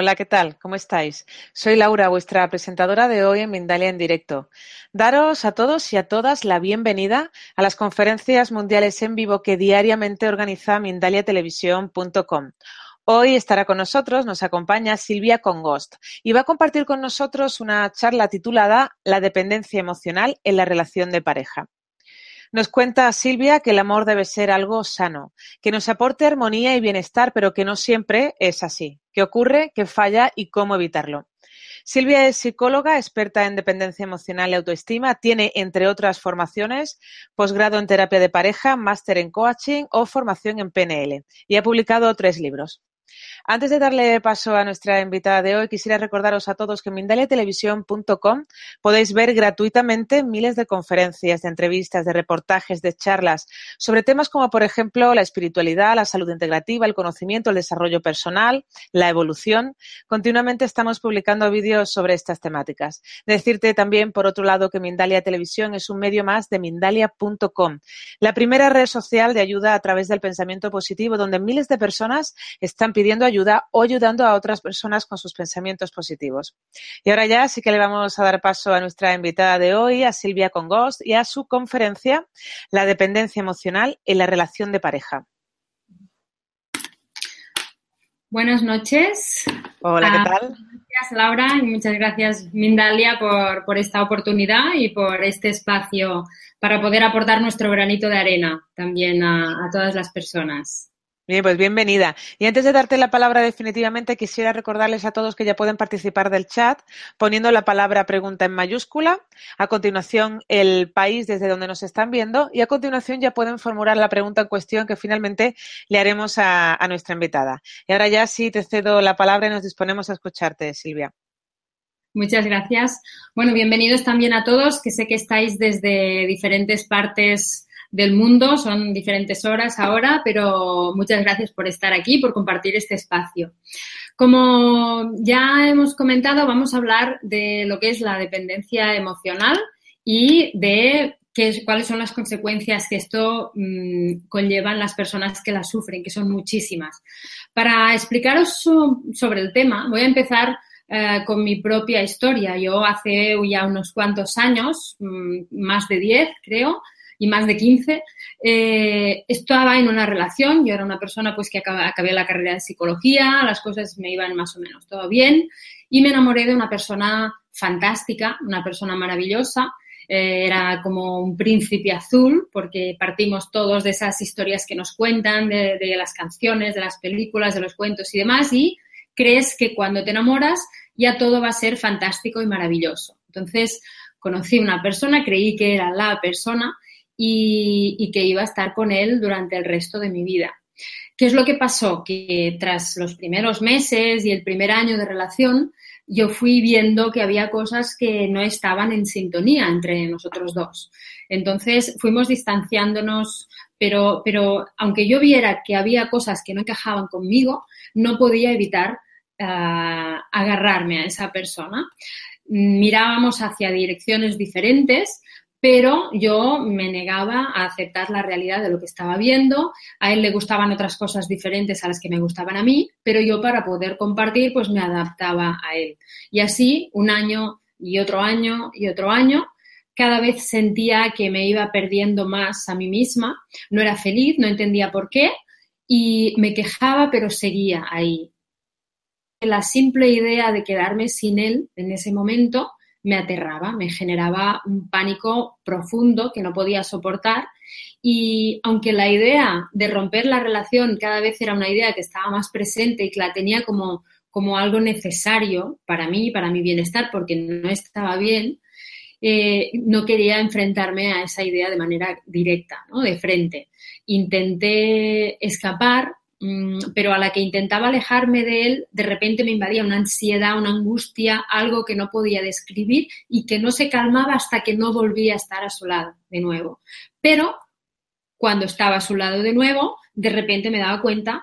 Hola, ¿qué tal? ¿Cómo estáis? Soy Laura, vuestra presentadora de hoy en Mindalia en directo. Daros a todos y a todas la bienvenida a las conferencias mundiales en vivo que diariamente organiza mindaliatelevisión.com. Hoy estará con nosotros, nos acompaña Silvia Congost y va a compartir con nosotros una charla titulada La dependencia emocional en la relación de pareja. Nos cuenta Silvia que el amor debe ser algo sano, que nos aporte armonía y bienestar, pero que no siempre es así. ¿Qué ocurre? ¿Qué falla? ¿Y cómo evitarlo? Silvia es psicóloga, experta en dependencia emocional y autoestima, tiene, entre otras formaciones, posgrado en terapia de pareja, máster en coaching o formación en PNL y ha publicado tres libros. Antes de darle paso a nuestra invitada de hoy, quisiera recordaros a todos que en mindaliatelevisión.com podéis ver gratuitamente miles de conferencias, de entrevistas, de reportajes, de charlas sobre temas como, por ejemplo, la espiritualidad, la salud integrativa, el conocimiento, el desarrollo personal, la evolución. Continuamente estamos publicando vídeos sobre estas temáticas. Decirte también, por otro lado, que Mindalia Televisión es un medio más de mindalia.com, la primera red social de ayuda a través del pensamiento positivo, donde miles de personas están pidiendo ayuda o ayudando a otras personas con sus pensamientos positivos. Y ahora ya sí que le vamos a dar paso a nuestra invitada de hoy, a Silvia Congost, y a su conferencia La dependencia emocional en la relación de pareja. Buenas noches. Hola, ¿qué tal? Gracias, Laura, y muchas gracias, Mindalia, por, por, esta oportunidad y por este espacio para poder aportar nuestro granito de arena también a, a todas las personas. Bien, pues bienvenida. Y antes de darte la palabra definitivamente, quisiera recordarles a todos que ya pueden participar del chat poniendo la palabra pregunta en mayúscula, a continuación el país desde donde nos están viendo y a continuación ya pueden formular la pregunta en cuestión que finalmente le haremos a, a nuestra invitada. Y ahora ya sí te cedo la palabra y nos disponemos a escucharte, Silvia. Muchas gracias. Bueno, bienvenidos también a todos, que sé que estáis desde diferentes partes del mundo. Son diferentes horas ahora, pero muchas gracias por estar aquí, por compartir este espacio. Como ya hemos comentado, vamos a hablar de lo que es la dependencia emocional y de qué, cuáles son las consecuencias que esto mmm, conllevan las personas que la sufren, que son muchísimas. Para explicaros sobre el tema, voy a empezar eh, con mi propia historia. Yo hace ya unos cuantos años, mmm, más de 10 creo, y más de 15, eh, estaba en una relación, yo era una persona pues que acabé, acabé la carrera de psicología, las cosas me iban más o menos todo bien y me enamoré de una persona fantástica, una persona maravillosa, eh, era como un príncipe azul, porque partimos todos de esas historias que nos cuentan, de, de, las canciones, de las películas, de los cuentos y demás, y crees que cuando te enamoras ya todo va a ser fantástico y maravilloso. Entonces, conocí una persona, creí que era la persona y, que iba a estar con él durante el resto de mi vida. ¿Qué es lo que pasó? Que tras los primeros meses y el primer año de relación, yo fui viendo que había cosas que no estaban en sintonía entre nosotros dos. Entonces fuimos distanciándonos, pero, pero aunque yo viera que había cosas que no encajaban conmigo, no podía evitar uh, agarrarme a esa persona. Mirábamos hacia direcciones diferentes, pero yo me negaba a aceptar la realidad de lo que estaba viendo. A él le gustaban otras cosas diferentes a las que me gustaban a mí, pero yo para poder compartir, pues me adaptaba a él. Y así, un año y otro año y otro año, cada vez sentía que me iba perdiendo más a mí misma, no era feliz, no entendía por qué y me quejaba, pero seguía ahí. La simple idea de quedarme sin él en ese momento me aterraba, me generaba un pánico profundo que no podía soportar y aunque la idea de romper la relación cada vez era una idea que estaba más presente y que la tenía como, como algo necesario para mí, para mi bienestar, porque no estaba bien, eh, no quería enfrentarme a esa idea de manera directa, ¿no? de frente. Intenté escapar, pero a la que intentaba alejarme de él, de repente me invadía una ansiedad, una angustia, algo que no podía describir y que no se calmaba hasta que no volvía a estar a su lado de nuevo. Pero cuando estaba a su lado de nuevo, de repente me daba cuenta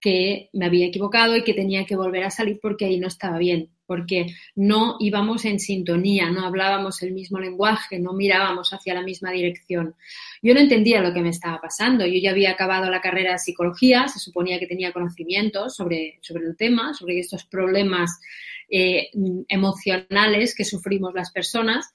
que me había equivocado y que tenía que volver a salir porque ahí no estaba bien porque no íbamos en sintonía, no hablábamos el mismo lenguaje, no mirábamos hacia la misma dirección. Yo no entendía lo que me estaba pasando. Yo ya había acabado la carrera de psicología, se suponía que tenía conocimientos sobre, sobre el tema, sobre estos problemas eh, emocionales que sufrimos las personas,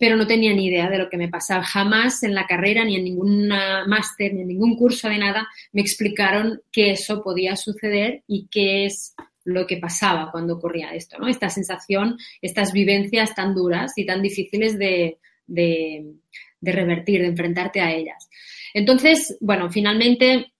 pero no tenía ni idea de lo que me pasaba. Jamás en la carrera, ni en ningún máster, ni en ningún curso de nada, me explicaron que eso podía suceder y qué es lo que pasaba cuando ocurría esto, ¿no? Esta sensación, estas vivencias tan duras y tan difíciles de, de, revertir, de enfrentarte a ellas. Entonces, bueno, finalmente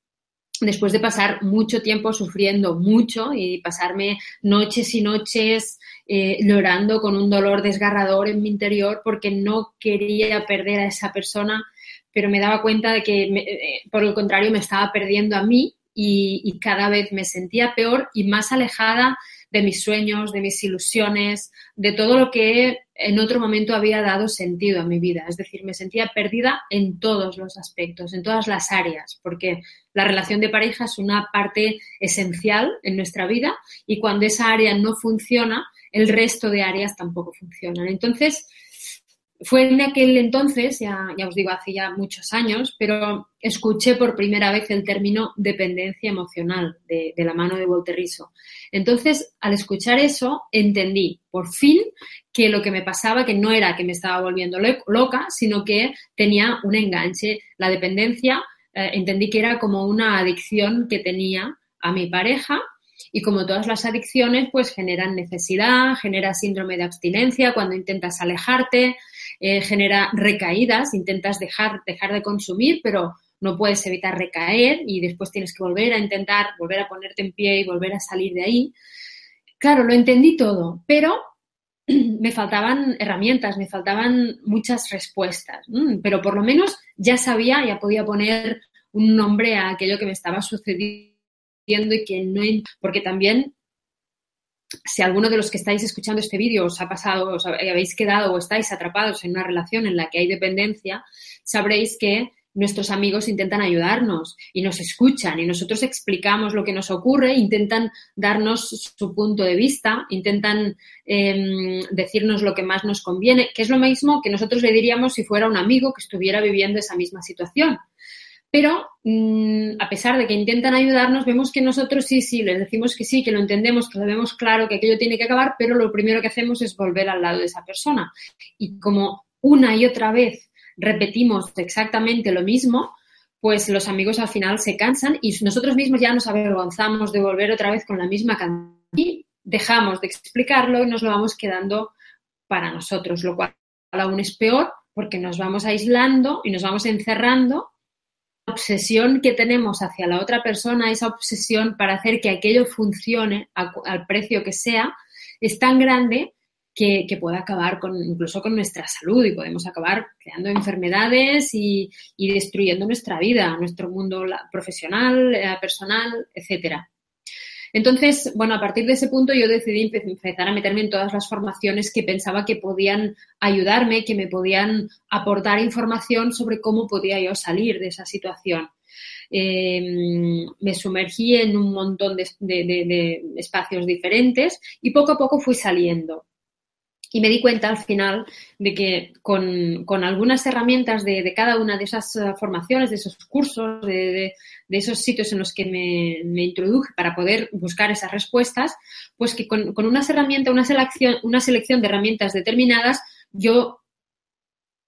después de pasar mucho tiempo sufriendo mucho y pasarme noches y noches eh, llorando con un dolor desgarrador en mi interior porque no quería perder a esa persona, pero me daba cuenta de que, eh, por el contrario, me estaba perdiendo a mí y, cada vez me sentía peor y más alejada de mis sueños, de mis ilusiones, de todo lo que en otro momento había dado sentido a mi vida. Es decir, me sentía perdida en todos los aspectos, en todas las áreas, porque la relación de pareja es una parte esencial en nuestra vida y cuando esa área no funciona, el resto de áreas tampoco funcionan. Entonces, fue en aquel entonces, ya, ya, os digo, hace ya muchos años, pero escuché por primera vez el término dependencia emocional de, la mano de Volterizo. Entonces, al escuchar eso, entendí por fin que lo que me pasaba, que no era que me estaba volviendo loca, sino que tenía un enganche. La dependencia, eh, entendí que era como una adicción que tenía a mi pareja y como todas las adicciones, pues generan necesidad, genera síndrome de abstinencia cuando intentas alejarte, eh, genera recaídas, intentas dejar, dejar de consumir, pero no puedes evitar recaer y después tienes que volver a intentar, volver a ponerte en pie y volver a salir de ahí. Claro, lo entendí todo, pero me faltaban herramientas, me faltaban muchas respuestas, pero por lo menos ya sabía, ya podía poner un nombre a aquello que me estaba sucediendo y que no, porque también si alguno de los que estáis escuchando este vídeo os ha pasado, os habéis quedado o estáis atrapados en una relación en la que hay dependencia, sabréis que nuestros amigos intentan ayudarnos y nos escuchan y nosotros explicamos lo que nos ocurre, intentan darnos su punto de vista, intentan em, decirnos lo que más nos conviene, que es lo mismo que nosotros le diríamos si fuera un amigo que estuviera viviendo esa misma situación. Pero mm, a pesar de que intentan ayudarnos, vemos que nosotros sí, sí, les decimos que sí, que lo entendemos, que lo vemos claro, que aquello tiene que acabar, pero lo primero que hacemos es volver al lado de esa persona. Y como una y otra vez repetimos exactamente lo mismo, pues los amigos al final se cansan y nosotros mismos ya nos avergonzamos de volver otra vez con la misma canción y dejamos de explicarlo y nos lo vamos quedando para nosotros, lo cual aún es peor porque nos vamos aislando y nos vamos encerrando obsesión que tenemos hacia la otra persona, esa obsesión para hacer que aquello funcione al precio que sea, es tan grande que, puede acabar con, incluso con nuestra salud y podemos acabar creando enfermedades y, y destruyendo nuestra vida, nuestro mundo profesional, eh, personal, etcétera. Entonces, bueno, a partir de ese punto yo decidí empezar a meterme en todas las formaciones que pensaba que podían ayudarme, que me podían aportar información sobre cómo podía yo salir de esa situación. Em, me sumergí en un montón de, espacios diferentes y poco a poco fui saliendo. Y me di cuenta al final de que con, algunas herramientas de, cada una de esas eh, formaciones, de esos cursos, de, esos sitios en los que me, introduje para poder buscar esas respuestas, pues que con, unas herramientas, una selección, una selección de herramientas determinadas, yo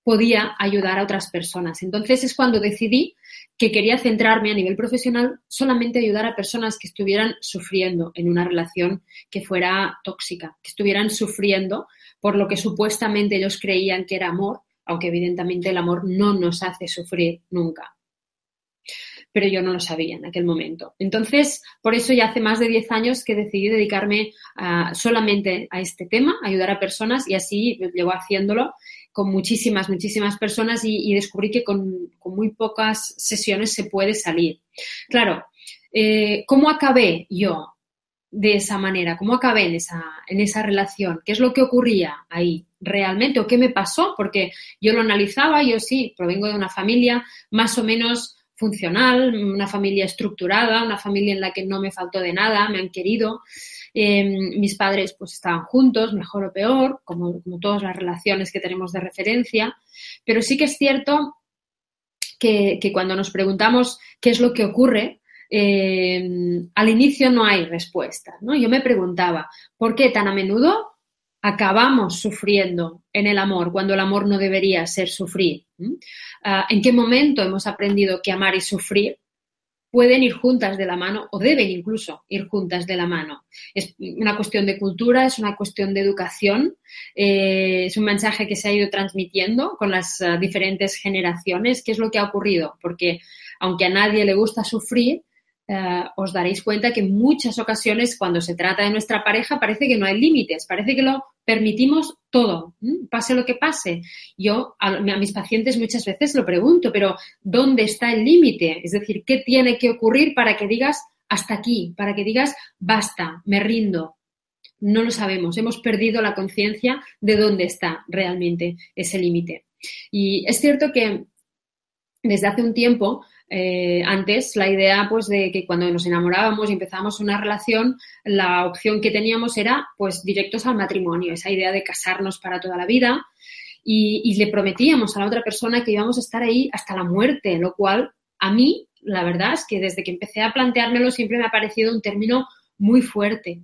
podía ayudar a otras personas. Entonces es cuando decidí que quería centrarme a nivel profesional solamente ayudar a personas que estuvieran sufriendo en una relación que fuera tóxica, que estuvieran sufriendo por lo que supuestamente ellos creían que era amor, aunque evidentemente el amor no nos hace sufrir nunca. Pero yo no lo sabía en aquel momento. Entonces, por eso ya hace más de 10 años que decidí dedicarme solamente a este tema, ayudar a personas y así llevo haciéndolo con muchísimas, muchísimas personas y, descubrí que con, muy pocas sesiones se puede salir. Claro, eh, ¿cómo acabé yo de esa manera? ¿Cómo acabé en esa, en esa relación? ¿Qué es lo que ocurría ahí realmente o qué me pasó? Porque yo lo analizaba, yo sí, provengo de una familia más o menos funcional, una familia estructurada, una familia en la que no me faltó de nada, me han querido. Em, mis padres pues estaban juntos, mejor o peor, como, como, todas las relaciones que tenemos de referencia, pero sí que es cierto que, que cuando nos preguntamos qué es lo que ocurre, em, al inicio no hay respuesta. ¿no? Yo me preguntaba, ¿por qué tan a menudo acabamos sufriendo en el amor cuando el amor no debería ser sufrir? Ah, ¿En qué momento hemos aprendido que amar y sufrir pueden ir juntas de la mano o deben incluso ir juntas de la mano. Es una cuestión de cultura, es una cuestión de educación, eh, es un mensaje que se ha ido transmitiendo con las ah, diferentes generaciones. ¿Qué es lo que ha ocurrido? Porque aunque a nadie le gusta sufrir, eh, os daréis cuenta que en muchas ocasiones cuando se trata de nuestra pareja parece que no hay límites, parece que lo permitimos todo, pase lo que pase. Yo a, mis pacientes muchas veces lo pregunto, pero ¿dónde está el límite? Es decir, ¿qué tiene que ocurrir para que digas hasta aquí, para que digas basta, me rindo? No lo sabemos, hemos perdido la conciencia de dónde está realmente ese límite. Y es cierto que desde hace un tiempo eh, antes la idea pues de que cuando nos enamorábamos y empezábamos una relación, la opción que teníamos era pues directos al matrimonio, esa idea de casarnos para toda la vida. Y, le prometíamos a la otra persona que íbamos a estar ahí hasta la muerte, lo cual a mí la verdad es que desde que empecé a planteármelo siempre me ha parecido un término muy fuerte,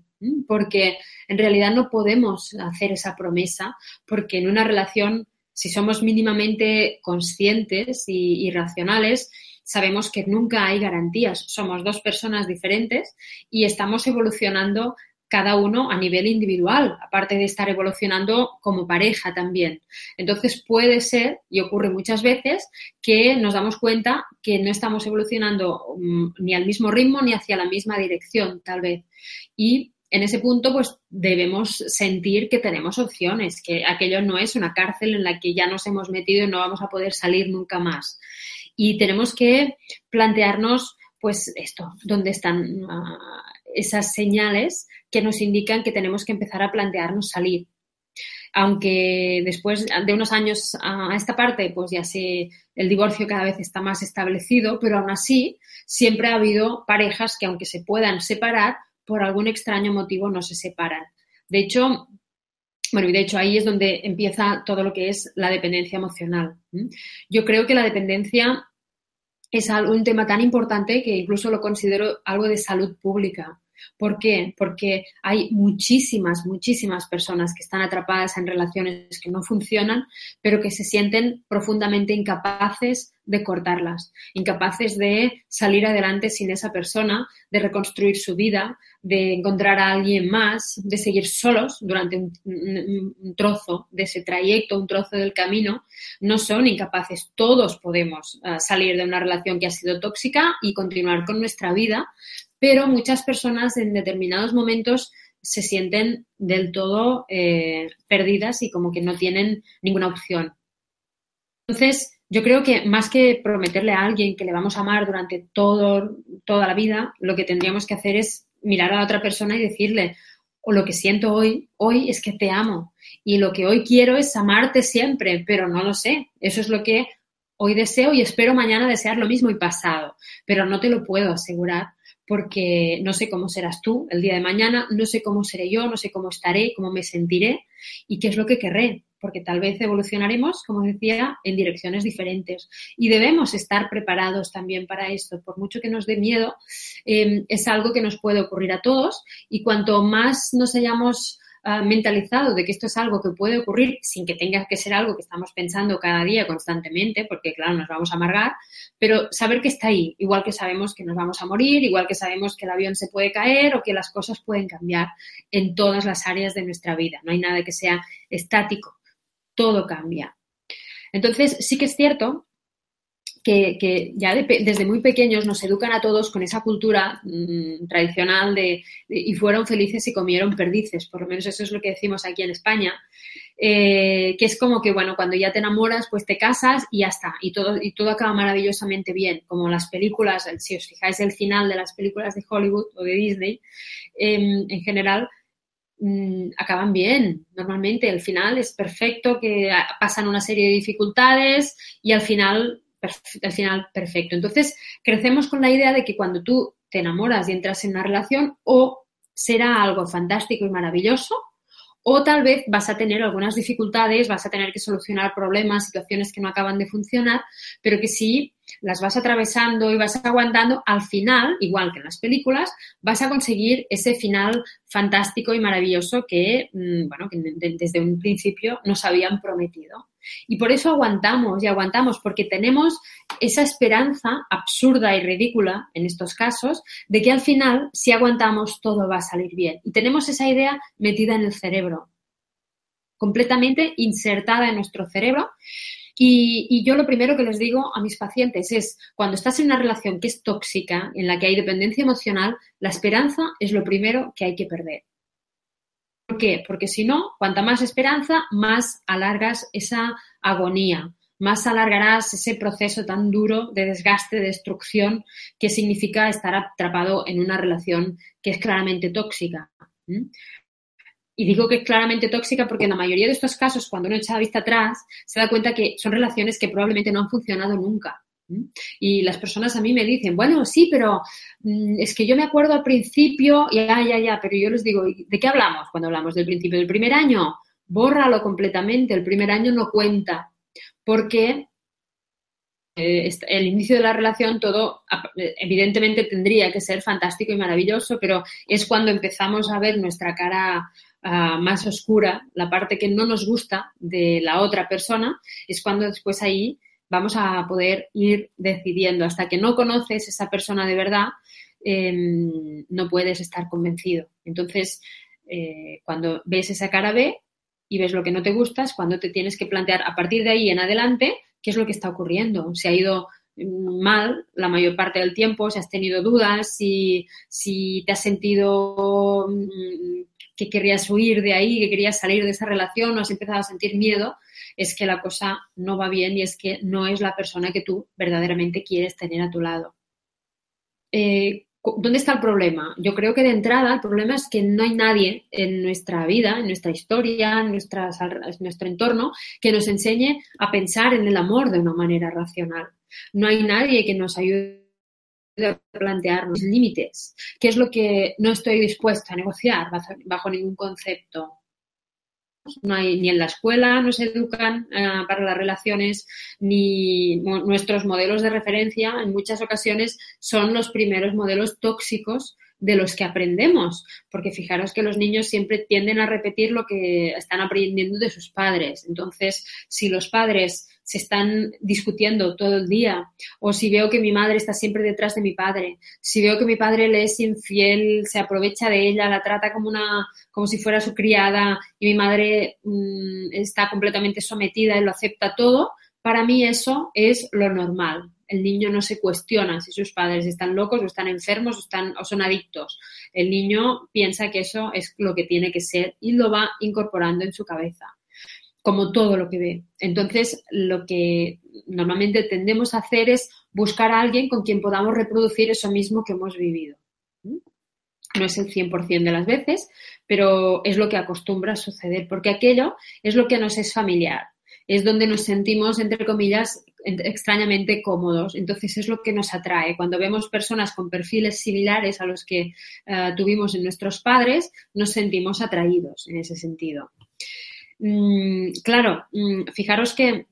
porque en realidad no podemos hacer esa promesa, porque en una relación, si somos mínimamente conscientes y, y racionales, sabemos que nunca hay garantías. Somos dos personas diferentes y estamos evolucionando cada uno a nivel individual, aparte de estar evolucionando como pareja también. Entonces puede ser, y ocurre muchas veces, que nos damos cuenta que no estamos evolucionando mm, ni al mismo ritmo ni hacia la misma dirección, tal vez. Y en ese punto, pues debemos sentir que tenemos opciones, que aquello no es una cárcel en la que ya nos hemos metido y no vamos a poder salir nunca más y tenemos que plantearnos, pues esto, dónde están ah, esas señales que nos indican que tenemos que empezar a plantearnos salir. Aunque después de unos años a esta parte, pues ya sé, el divorcio cada vez está más establecido, pero aún así siempre ha habido parejas que aunque se puedan separar, por algún extraño motivo no se separan. De hecho, bueno, y de hecho ahí es donde empieza todo lo que es la dependencia emocional. Yo creo que la dependencia es un tema tan importante que incluso lo considero algo de salud pública. ¿Por qué? Porque hay muchísimas, muchísimas personas que están atrapadas en relaciones que no funcionan, pero que se sienten profundamente incapaces de cortarlas, incapaces de salir adelante sin esa persona, de reconstruir su vida, de encontrar a alguien más, de seguir solos durante un, trozo de ese trayecto, un trozo del camino, no son incapaces. Todos podemos ah, salir de una relación que ha sido tóxica y continuar con nuestra vida, pero muchas personas en determinados momentos se sienten del todo eh, perdidas y como que no tienen ninguna opción. Entonces, yo creo que más que prometerle a alguien que le vamos a amar durante todo, toda la vida, lo que tendríamos que hacer es mirar a la otra persona y decirle, o lo que siento hoy, hoy es que te amo. Y lo que hoy quiero es amarte siempre, pero no lo sé. Eso es lo que hoy deseo y espero mañana desear lo mismo y pasado, pero no te lo puedo asegurar porque no sé cómo serás tú el día de mañana, no sé cómo seré yo, no sé cómo estaré, cómo me sentiré y qué es lo que querré, porque tal vez evolucionaremos, como decía, en direcciones diferentes. Y debemos estar preparados también para esto, por mucho que nos dé miedo, em, es algo que nos puede ocurrir a todos y cuanto más nos hayamos ah, mentalizado de que esto es algo que puede ocurrir sin que tenga que ser algo que estamos pensando cada día constantemente, porque claro, nos vamos a amargar, pero saber que está ahí, igual que sabemos que nos vamos a morir, igual que sabemos que el avión se puede caer o que las cosas pueden cambiar en todas las áreas de nuestra vida. No hay nada que sea estático, todo cambia. Entonces, sí que es cierto que, ya desde muy pequeños nos educan a todos con esa cultura mm, tradicional de, y fueron felices y comieron perdices, por lo menos eso es lo que decimos aquí en España, eh, que es como que, bueno, cuando ya te enamoras, pues te casas y ya está, y todo, y todo acaba maravillosamente bien, como las películas, si os fijáis el final de las películas de Hollywood o de Disney, em, en general, mm, acaban bien. Normalmente el final es perfecto, que pasan una serie de dificultades y al final al final perfecto. Entonces, crecemos con la idea de que cuando tú te enamoras y entras en una relación, o será algo fantástico y maravilloso, o tal vez vas a tener algunas dificultades, vas a tener que solucionar problemas, situaciones que no acaban de funcionar, pero que si las vas atravesando y vas aguantando, al final, igual que en las películas, vas a conseguir ese final fantástico y maravilloso que, mm, bueno, que desde un principio nos habían prometido. Y por eso aguantamos y aguantamos, porque tenemos esa esperanza absurda y ridícula en estos casos de que al final, si aguantamos, todo va a salir bien. Y tenemos esa idea metida en el cerebro, completamente insertada en nuestro cerebro. Y, yo lo primero que les digo a mis pacientes es, cuando estás en una relación que es tóxica, en la que hay dependencia emocional, la esperanza es lo primero que hay que perder. ¿Por qué? Porque si no, cuanta más esperanza, más alargas esa agonía, más alargarás ese proceso tan duro de desgaste, de destrucción que significa estar atrapado en una relación que es claramente tóxica. Y digo que es claramente tóxica porque en la mayoría de estos casos, cuando uno echa la vista atrás, se da cuenta que son relaciones que probablemente no han funcionado nunca. Y las personas a mí me dicen, bueno, sí, pero mm, es que yo me acuerdo al principio, ya, ya, ya, pero yo les digo, ¿de qué hablamos cuando hablamos del principio? ¿Del primer año? Bórralo completamente, el primer año no cuenta, porque eh, el inicio de la relación todo evidentemente tendría que ser fantástico y maravilloso, pero es cuando empezamos a ver nuestra cara ah, más oscura, la parte que no nos gusta de la otra persona, es cuando después ahí vamos a poder ir decidiendo. Hasta que no conoces esa persona de verdad, em, no puedes estar convencido. Entonces, eh, cuando ves esa cara B y ves lo que no te gusta, es cuando te tienes que plantear a partir de ahí en adelante qué es lo que está ocurriendo. Si ha ido mal la mayor parte del tiempo, si has tenido dudas, si, si te has sentido mm, que querías huir de ahí, que querías salir de esa relación o has empezado a sentir miedo, es que la cosa no va bien y es que no es la persona que tú verdaderamente quieres tener a tu lado. Eh, ¿Dónde está el problema? Yo creo que de entrada el problema es que no hay nadie en nuestra vida, en nuestra historia, en, nuestro entorno, que nos enseñe a pensar en el amor de una manera racional. No hay nadie que nos ayude a plantearnos límites, qué es lo que no estoy dispuesto a negociar bajo ningún concepto no hay ni en la escuela nos educan eh, para las relaciones, ni nuestros modelos de referencia en muchas ocasiones son los primeros modelos tóxicos de los que aprendemos, porque fijaros que los niños siempre tienden a repetir lo que están aprendiendo de sus padres. Entonces, si los padres se están discutiendo todo el día, o si veo que mi madre está siempre detrás de mi padre, si veo que mi padre le es infiel, se aprovecha de ella, la trata como una, como si fuera su criada, y mi madre mm, está completamente sometida y lo acepta todo, para mí eso es lo normal. El niño no se cuestiona si sus padres están locos o están enfermos o, están, o son adictos. El niño piensa que eso es lo que tiene que ser y lo va incorporando en su cabeza como todo lo que ve. Entonces, lo que normalmente tendemos a hacer es buscar a alguien con quien podamos reproducir eso mismo que hemos vivido. No es el 100% de las veces, pero es lo que acostumbra a suceder, porque aquello es lo que nos es familiar, es donde nos sentimos, entre comillas, extrañamente cómodos. Entonces es lo que nos atrae. Cuando vemos personas con perfiles similares a los que eh, tuvimos en nuestros padres, nos sentimos atraídos en ese sentido. Mm, claro, mm, fijaros que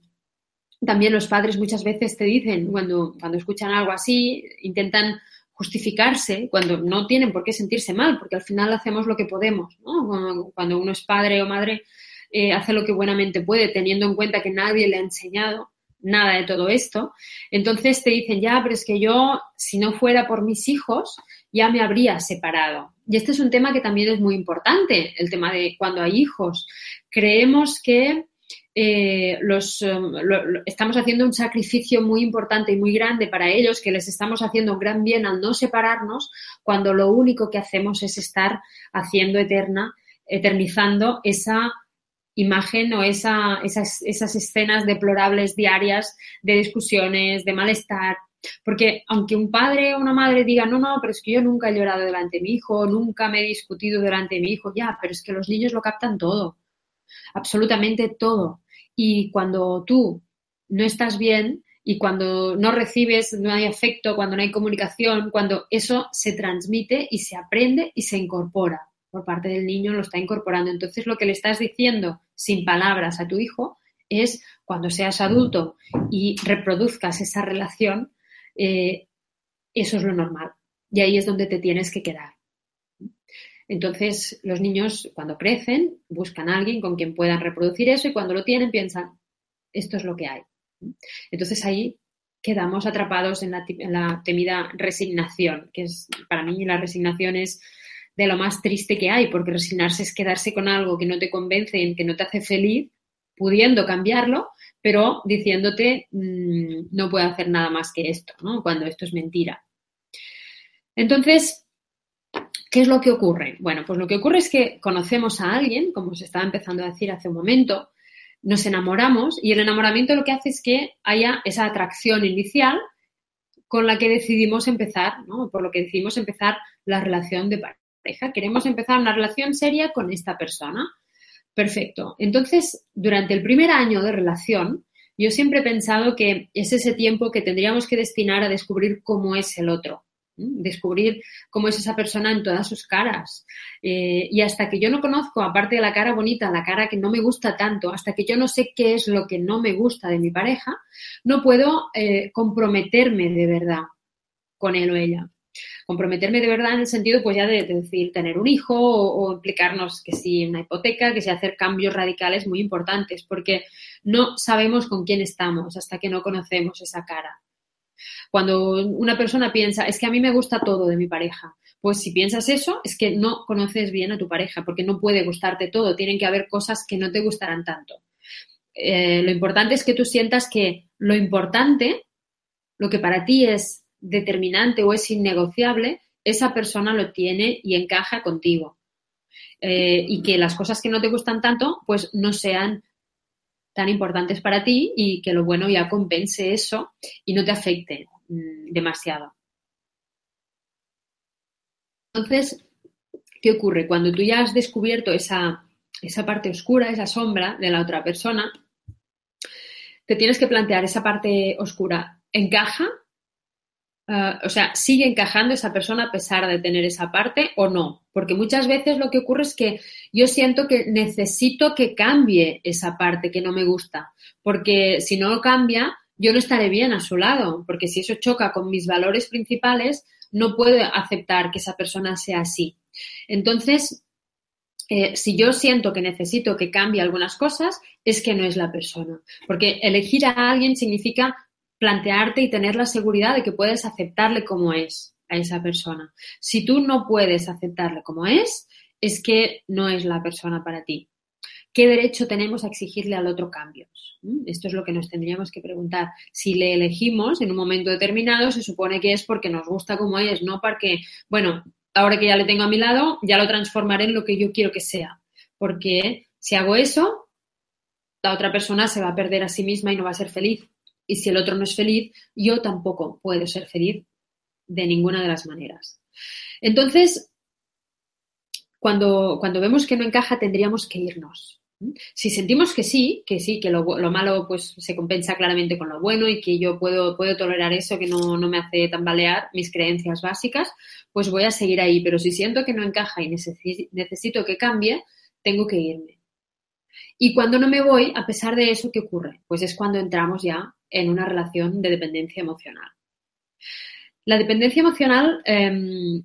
también los padres muchas veces te dicen, cuando, cuando escuchan algo así, intentan justificarse cuando no tienen por qué sentirse mal, porque al final hacemos lo que podemos, ¿no? Cuando uno es padre o madre, eh, hace lo que buenamente puede, teniendo en cuenta que nadie le ha enseñado nada de todo esto. Entonces te dicen, ya, pero es que yo, si no fuera por mis hijos, ya me habría separado. Y este es un tema que también es muy importante, el tema de cuando hay hijos. Creemos que eh, los, um, estamos haciendo un sacrificio muy importante y muy grande para ellos, que les estamos haciendo un gran bien al no separarnos, cuando lo único que hacemos es estar haciendo eterna, eternizando esa imagen o esa, esas, esas escenas deplorables diarias de discusiones, de malestar, porque aunque un padre o una madre diga, no, no, pero es que yo nunca he llorado delante de mi hijo, nunca me he discutido delante de mi hijo, ya, pero es que los niños lo captan todo, absolutamente todo. Y cuando tú no estás bien y cuando no recibes, no hay afecto, cuando no hay comunicación, cuando eso se transmite y se aprende y se incorpora por parte del niño, lo está incorporando. Entonces lo que le estás diciendo sin palabras a tu hijo es cuando seas adulto y reproduzcas esa relación, eh, eso es lo normal. Y ahí es donde te tienes que quedar. Entonces, los niños cuando crecen buscan a alguien con quien puedan reproducir eso y cuando lo tienen piensan, esto es lo que hay. Entonces ahí quedamos atrapados en la, temida resignación, que es para mí la resignación es de lo más triste que hay, porque resignarse es quedarse con algo que no te convence, que no te hace feliz, pudiendo cambiarlo, pero diciéndote mm, no puedo hacer nada más que esto, ¿no? Cuando esto es mentira. Entonces, ¿Qué es lo que ocurre? Bueno, pues lo que ocurre es que conocemos a alguien, como se estaba empezando a decir hace un momento, nos enamoramos y el enamoramiento lo que hace es que haya esa atracción inicial con la que decidimos empezar, ¿no? Por lo que decidimos empezar la relación de pareja. Queremos empezar una relación seria con esta persona. Perfecto. Entonces, durante el primer año de relación, yo siempre he pensado que es ese tiempo que tendríamos que destinar a descubrir cómo es el otro descubrir cómo es esa persona en todas sus caras. Eh, y hasta que yo no conozco, aparte de la cara bonita, la cara que no me gusta tanto, hasta que yo no sé qué es lo que no me gusta de mi pareja, no puedo eh, comprometerme de verdad con él o ella. Comprometerme de verdad en el sentido, pues ya de, decir, tener un hijo o, implicarnos que si una hipoteca, que si hacer cambios radicales muy importantes, porque no sabemos con quién estamos hasta que no conocemos esa cara. Cuando una persona piensa, es que a mí me gusta todo de mi pareja, pues si piensas eso, es que no conoces bien a tu pareja, porque no puede gustarte todo, tienen que haber cosas que no te gustarán tanto. Eh, lo importante es que tú sientas que lo importante, lo que para ti es determinante o es innegociable, esa persona lo tiene y encaja contigo. Eh, y que las cosas que no te gustan tanto, pues no sean tan importantes para ti y que lo bueno ya compense eso y no te afecte mm, demasiado. Entonces, ¿qué ocurre? Cuando tú ya has descubierto esa, esa parte oscura, esa sombra de la otra persona, te tienes que plantear esa parte oscura, ¿encaja Ah, o sea, sigue encajando esa persona a pesar de tener esa parte o no. Porque muchas veces lo que ocurre es que yo siento que necesito que cambie esa parte que no me gusta. Porque si no cambia, yo no estaré bien a su lado. Porque si eso choca con mis valores principales, no puedo aceptar que esa persona sea así. Entonces, eh, si yo siento que necesito que cambie algunas cosas, es que no es la persona. Porque elegir a alguien significa plantearte y tener la seguridad de que puedes aceptarle como es a esa persona. Si tú no puedes aceptarle como es, es que no es la persona para ti. ¿Qué derecho tenemos a exigirle al otro cambios? ¿Mm? Esto es lo que nos tendríamos que preguntar. Si le elegimos en un momento determinado, se supone que es porque nos gusta como es, no porque, bueno, ahora que ya le tengo a mi lado, ya lo transformaré en lo que yo quiero que sea. Porque si hago eso, la otra persona se va a perder a sí misma y no va a ser feliz y si el otro no es feliz, yo tampoco puedo ser feliz de ninguna de las maneras. Entonces, cuando, cuando vemos que no encaja, tendríamos que irnos. Si sentimos que sí, que sí, que lo, malo pues se compensa claramente con lo bueno y que yo puedo, puedo tolerar eso, que no, no, me hace tambalear mis creencias básicas, pues voy a seguir ahí. Pero si siento que no encaja y necesito que cambie, tengo que irme. Y cuando no me voy, a pesar de eso, ¿qué ocurre? Pues es cuando entramos ya en una relación de dependencia emocional. La dependencia emocional, em,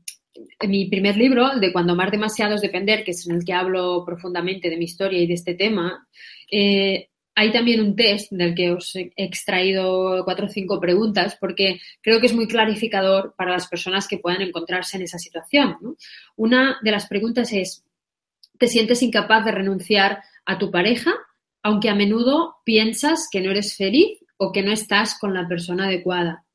en mi primer libro, de Cuando amar demasiado es depender, que es en el que hablo profundamente de mi historia y de este tema, eh, hay también un test del que os he extraído cuatro o cinco preguntas porque creo que es muy clarificador para las personas que puedan encontrarse en esa situación. Una de las preguntas es, ¿te sientes incapaz de renunciar a tu pareja, aunque a menudo piensas que no eres feliz o que no estás con la persona adecuada?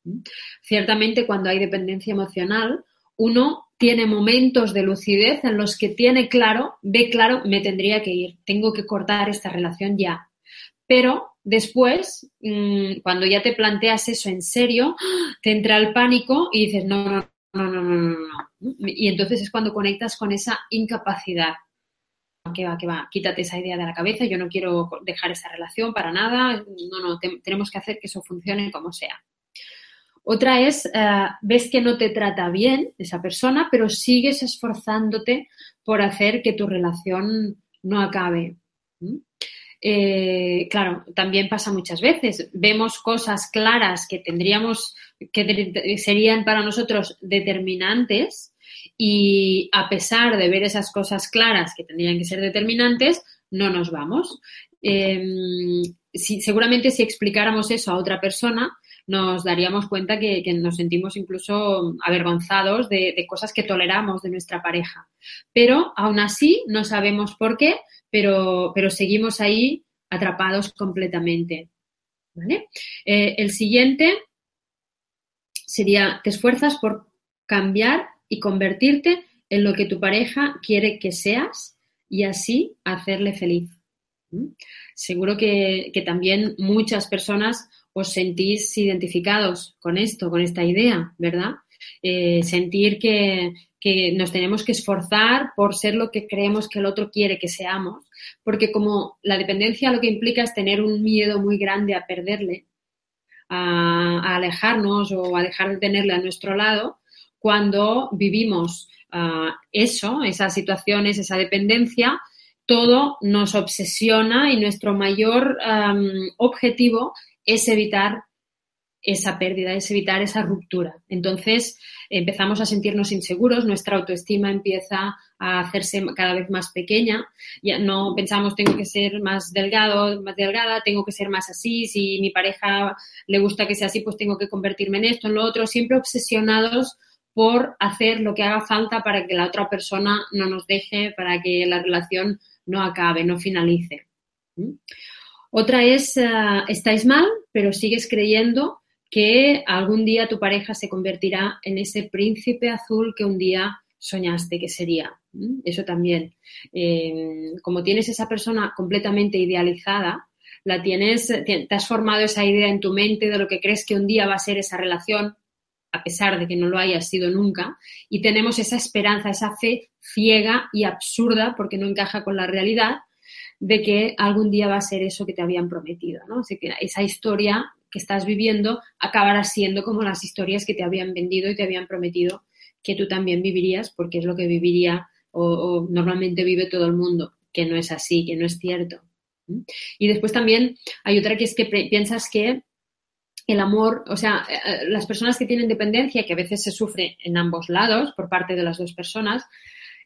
Ciertamente cuando hay dependencia emocional, uno tiene momentos de lucidez en los que tiene claro, ve claro, me tendría que ir, tengo que cortar esta relación ya. Pero después, mm, cuando ya te planteas eso en serio, te entra el pánico y dices, no, no, no, no, no, no. Y entonces es cuando conectas con esa incapacidad. Que va, que va, quítate esa idea de la cabeza, yo no quiero dejar esa relación para nada, no, no, tenemos que hacer que eso funcione como sea. Otra es, eh, ves que no te trata bien esa persona, pero sigues esforzándote por hacer que tu relación no acabe. Eh, claro, también pasa muchas veces. Vemos cosas claras que tendríamos, que serían para nosotros determinantes y a pesar de ver esas cosas claras que tendrían que ser determinantes, no nos vamos. Em, seguramente si explicáramos eso a otra persona, nos daríamos cuenta que, nos sentimos incluso avergonzados de, cosas que toleramos de nuestra pareja. Pero aún así no sabemos por qué, pero, pero seguimos ahí atrapados completamente. Eh, el siguiente sería, te esfuerzas por cambiar y convertirte en lo que tu pareja quiere que seas y así hacerle feliz. Seguro que, también muchas personas os sentís identificados con esto, con esta idea, ¿verdad? Eh, sentir que, que nos tenemos que esforzar por ser lo que creemos que el otro quiere que seamos, porque como la dependencia lo que implica es tener un miedo muy grande a perderle, a, alejarnos o a dejar de tenerle a nuestro lado, cuando vivimos ah, eso, esas situaciones, esa dependencia, todo nos obsesiona y nuestro mayor objetivo es evitar esa pérdida, es evitar esa ruptura. Entonces empezamos a sentirnos inseguros, nuestra autoestima empieza a hacerse cada vez más pequeña, ya no pensamos tengo que ser más delgado, más delgada, tengo que ser más así, si mi pareja le gusta que sea así, pues tengo que convertirme en esto, en lo otro, siempre obsesionados por hacer lo que haga falta para que la otra persona no nos deje, para que la relación no acabe, no finalice. ¿Mm? Otra es, eh, estáis mal, pero sigues creyendo que algún día tu pareja se convertirá en ese príncipe azul que un día soñaste que sería. Eso también. Eh, como tienes esa persona completamente idealizada, la tienes, te has formado esa idea en tu mente de lo que crees que un día va a ser esa relación, a pesar de que no lo haya sido nunca, y tenemos esa esperanza, esa fe ciega y absurda, porque no encaja con la realidad, de que algún día va a ser eso que te habían prometido, ¿no? Así que esa historia que estás viviendo acabará siendo como las historias que te habían vendido y te habían prometido que tú también vivirías, porque es lo que viviría o, normalmente vive todo el mundo, que no es así, que no es cierto. Y después también hay otra que es que piensas que el amor, o sea, eh, eh, las personas que tienen dependencia, que a veces se sufre en ambos lados por parte de las dos personas,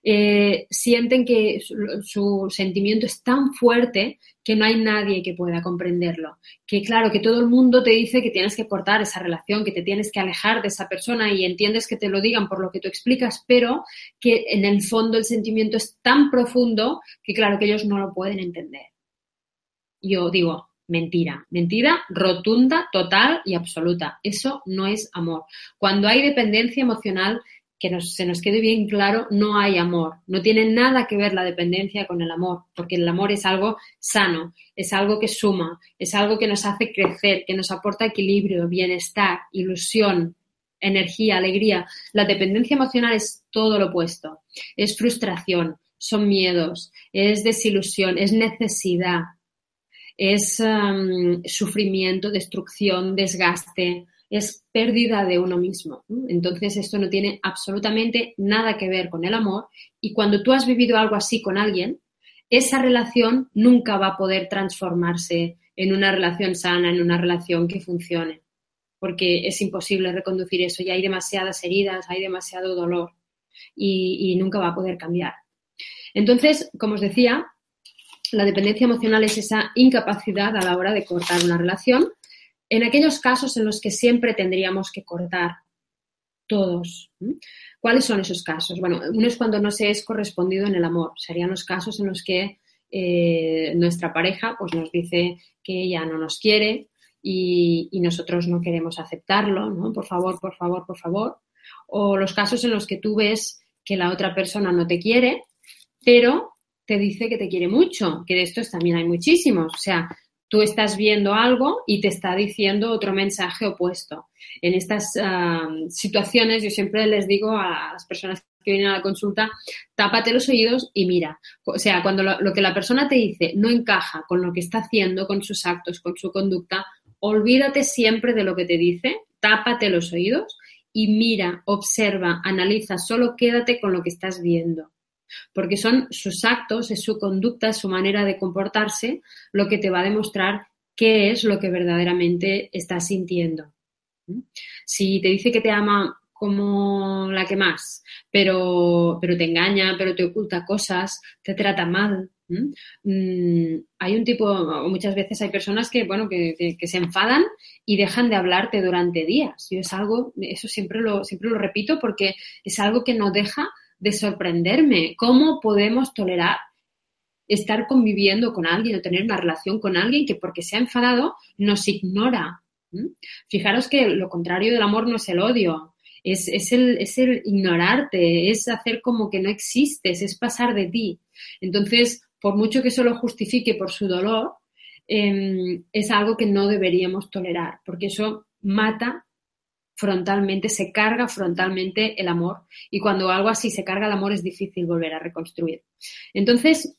eh, sienten que su, sentimiento es tan fuerte que no hay nadie que pueda comprenderlo. Que claro, que todo el mundo te dice que tienes que cortar esa relación, que te tienes que alejar de esa persona y entiendes que te lo digan por lo que tú explicas, pero que en el fondo el sentimiento es tan profundo que claro que ellos no lo pueden entender. Yo digo, mentira, mentira rotunda, total y absoluta. Eso no es amor. Cuando hay dependencia emocional, que se nos quede bien claro, no hay amor. No tiene nada que ver la dependencia con el amor, porque el amor es algo sano, es algo que suma, es algo que nos hace crecer, que nos aporta equilibrio, bienestar, ilusión, energía, alegría. La dependencia emocional es todo lo opuesto. Es frustración, son miedos, es desilusión, es necesidad, es sufrimiento, destrucción, desgaste, es pérdida de uno mismo. Entonces, esto no tiene absolutamente nada que ver con el amor y cuando tú has vivido algo así con alguien, esa relación nunca va a poder transformarse en una relación sana, en una relación que funcione. porque es imposible reconducir eso, ya hay demasiadas heridas, hay demasiado dolor y nunca va a poder cambiar. Entonces, como os decía, la dependencia emocional es esa incapacidad a la hora de cortar una relación en aquellos casos en los que siempre tendríamos que cortar todos. ¿Cuáles son esos casos? Bueno, uno es cuando no se es correspondido en el amor. Serían los casos en los que eh, nuestra pareja pues, nos dice que ella no nos quiere y, y, nosotros no queremos aceptarlo, ¿no? Por favor, por favor, por favor. O los casos en los que tú ves que la otra persona no te quiere, pero te dice que te quiere mucho, que de estos también hay muchísimos. O sea, tú estás viendo algo y te está diciendo otro mensaje opuesto. En estas situaciones yo siempre les digo a las personas que vienen a la consulta, tápate los oídos y mira. O sea, cuando lo, lo, que la persona te dice no encaja con lo que está haciendo, con sus actos, con su conducta, olvídate siempre de lo que te dice, tápate los oídos y mira, observa, analiza, solo quédate con lo que estás viendo porque son sus actos, es su conducta, es su manera de comportarse lo que te va a demostrar qué es lo que verdaderamente estás sintiendo. Si te dice que te ama como la que más, pero, pero te engaña, pero te oculta cosas, te trata mal. Mm, hay un tipo, muchas veces hay personas que, bueno, que, que, que, se enfadan y dejan de hablarte durante días. Yo es algo, eso siempre lo, siempre lo repito porque es algo que no deja de sorprenderme. ¿Cómo podemos tolerar estar conviviendo con alguien o tener una relación con alguien que porque se ha enfadado nos ignora? ¿Mm? Fijaros que lo contrario del amor no es el odio, es, es, el, es el ignorarte, es hacer como que no existes, es pasar de ti. Entonces, por mucho que eso lo justifique por su dolor, eh, es algo que no deberíamos tolerar, porque eso mata frontalmente, se carga frontalmente el amor y cuando algo así se carga el amor es difícil volver a reconstruir. Entonces,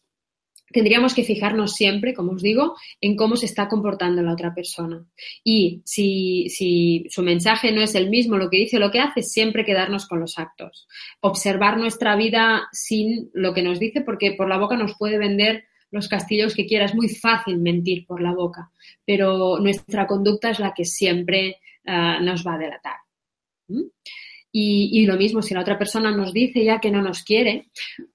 tendríamos que fijarnos siempre, como os digo, en cómo se está comportando la otra persona. Y si, si, su mensaje no es el mismo, lo que dice lo que hace, siempre quedarnos con los actos. Observar nuestra vida sin lo que nos dice, porque por la boca nos puede vender los castillos que quiera. Es muy fácil mentir por la boca, pero nuestra conducta es la que siempre uh, nos va a delatar. Y, y, lo mismo, si la otra persona nos dice ya que no nos quiere,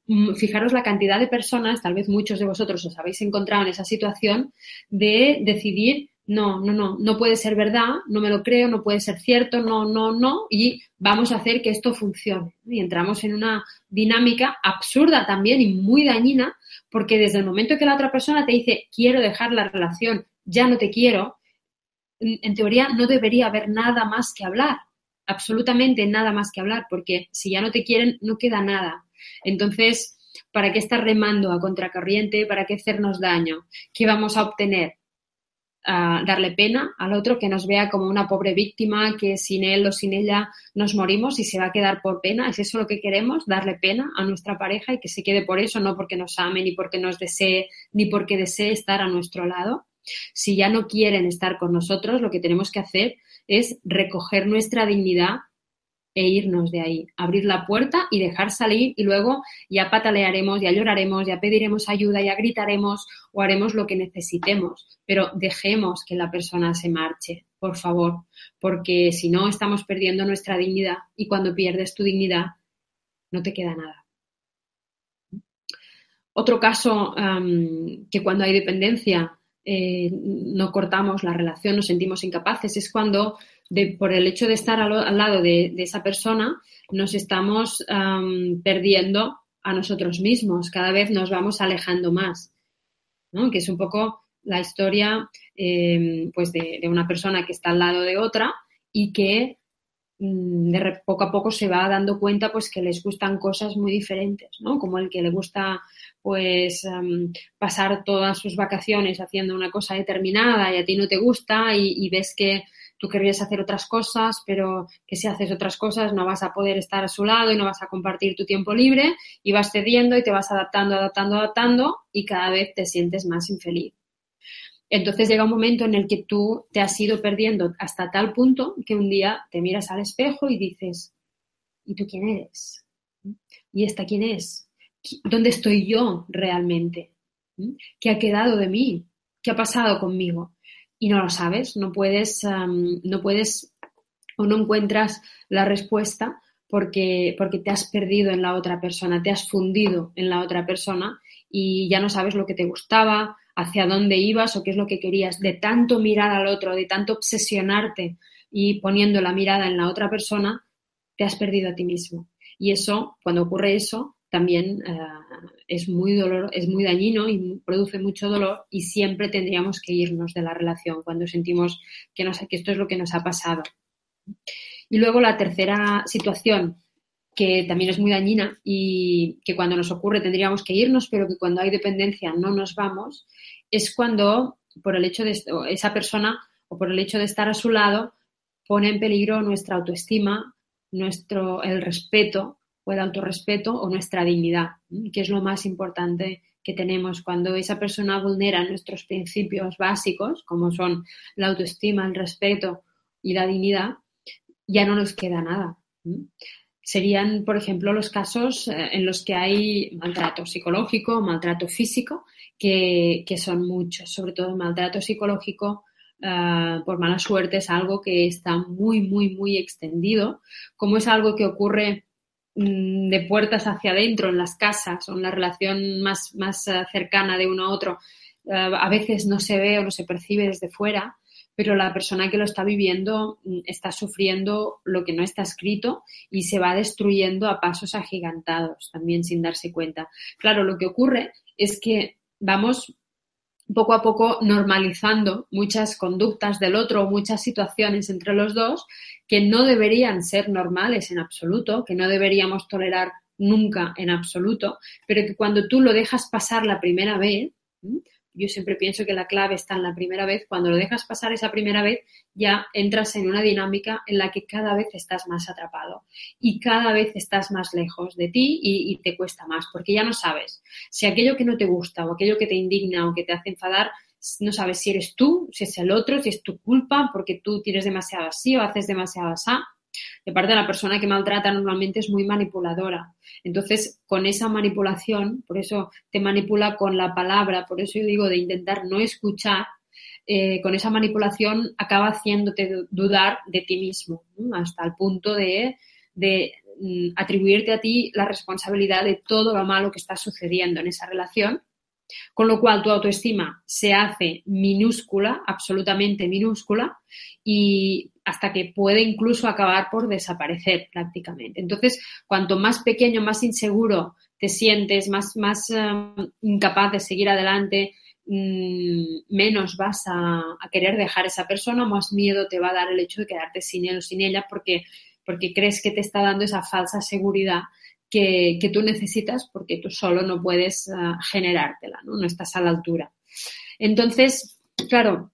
mm, fijaros la cantidad de personas, tal vez muchos de vosotros os habéis encontrado en esa situación, de decidir, no, no, no, no puede ser verdad, no me lo creo, no puede ser cierto, no, no, no, y vamos a hacer que esto funcione. Y entramos en una dinámica absurda también y muy dañina, porque desde el momento que la otra persona te dice, quiero dejar la relación, ya no te quiero, en teoría no debería haber nada más que hablar, absolutamente nada más que hablar, porque si ya no te quieren, no queda nada. Entonces, ¿para qué estar remando a contracorriente? ¿Para qué hacernos daño? ¿Qué vamos a obtener? Uh, darle pena al otro, que nos vea como una pobre víctima, que sin él o sin ella nos morimos y se va a quedar por pena. ¿Es eso lo que queremos? Darle pena a nuestra pareja y que se quede por eso, no porque nos ame, ni porque nos desee, ni porque desee estar a nuestro lado. Si ya no quieren estar con nosotros, lo que tenemos que hacer es recoger nuestra dignidad e irnos de ahí, abrir la puerta y dejar salir y luego ya patalearemos, ya lloraremos, ya pediremos ayuda, ya gritaremos o haremos lo que necesitemos, pero dejemos que la persona se marche, por favor, porque si no estamos perdiendo nuestra dignidad y cuando pierdes tu dignidad no te queda nada. Otro caso que cuando hay dependencia eh, no cortamos la relación, nos sentimos incapaces, es cuando por el hecho de estar al, lado de, esa persona nos estamos perdiendo a nosotros mismos, cada vez nos vamos alejando más, que es un poco la historia eh, pues de, de, una persona que está al lado de otra y que mm, de poco a poco se va dando cuenta pues que les gustan cosas muy diferentes, ¿no? Como el que le gusta pues um, pasar todas sus vacaciones haciendo una cosa determinada y a ti no te gusta y, y, ves que tú querrías hacer otras cosas, pero que si haces otras cosas no vas a poder estar a su lado y no vas a compartir tu tiempo libre y vas cediendo y te vas adaptando, adaptando, adaptando y cada vez te sientes más infeliz. Entonces llega un momento en el que tú te has ido perdiendo hasta tal punto que un día te miras al espejo y dices, ¿y tú quién eres? ¿Y esta quién es? ¿Dónde estoy yo realmente? ¿Mm? ¿Qué ha quedado de mí? ¿Qué ha pasado conmigo? Y no lo sabes, no puedes, no puedes o no encuentras la respuesta porque, porque te has perdido en la otra persona, te has fundido en la otra persona y ya no sabes lo que te gustaba, hacia dónde ibas o qué es lo que querías. De tanto mirar al otro, de tanto obsesionarte y poniendo la mirada en la otra persona, te has perdido a ti mismo. Y eso, cuando ocurre eso, también eh, es muy dolor, es muy dañino y produce mucho dolor y siempre tendríamos que irnos de la relación cuando sentimos que, que esto es lo que nos ha pasado. Y luego la tercera situación que también es muy dañina y que cuando nos ocurre tendríamos que irnos, pero que cuando hay dependencia no nos vamos, es cuando por el hecho de esa persona o por el hecho de estar a su lado pone en peligro nuestra autoestima, nuestro el respeto o el autorrespeto o nuestra dignidad, que es lo más importante que tenemos. Cuando esa persona vulnera nuestros principios básicos, como son la autoestima, el respeto y la dignidad, ya no nos queda nada. Serían, por ejemplo, los casos eh, en los que hay maltrato psicológico, maltrato físico, que, son muchos, sobre todo maltrato psicológico eh, por mala suerte es algo que está muy, muy, muy extendido, como es algo que ocurre de puertas hacia adentro en las casas o en la relación más, más eh, cercana de uno a otro, a veces no se ve o no se percibe desde fuera pero la persona que lo está viviendo mm, está sufriendo lo que no está escrito y se va destruyendo a pasos agigantados, también sin darse cuenta. Claro, lo que ocurre es que vamos poco a poco normalizando muchas conductas del otro, muchas situaciones entre los dos que no deberían ser normales en absoluto, que no deberíamos tolerar nunca en absoluto, pero que cuando tú lo dejas pasar la primera vez, yo siempre pienso que la clave está en la primera vez. Cuando lo dejas pasar esa primera vez, ya entras en una dinámica en la que cada vez estás más atrapado y cada vez estás más lejos de ti y, te cuesta más, porque ya no sabes si aquello que no te gusta o aquello que te indigna o que te hace enfadar, no sabes si eres tú, si es el otro, si es tu culpa, porque tú tienes demasiado así o haces demasiado así de parte de la persona que maltrata normalmente es muy manipuladora. Entonces, con esa manipulación, por eso te manipula con la palabra, por eso yo digo de intentar no escuchar, eh, con esa manipulación acaba haciéndote dudar de ti mismo, hasta el punto de, de mm, atribuirte a ti la responsabilidad de todo lo malo que está sucediendo en esa relación con lo cual tu autoestima se hace minúscula, absolutamente minúscula, y hasta que puede incluso acabar por desaparecer prácticamente. Entonces, cuanto más pequeño, más inseguro te sientes, más, más eh, incapaz de seguir adelante, mm, menos vas a, querer dejar esa persona, más miedo te va a dar el hecho de quedarte sin él o sin ella porque, porque crees que te está dando esa falsa seguridad que, tú necesitas porque tú solo no puedes ah, generártela, ¿no? no estás a la altura. Entonces, claro,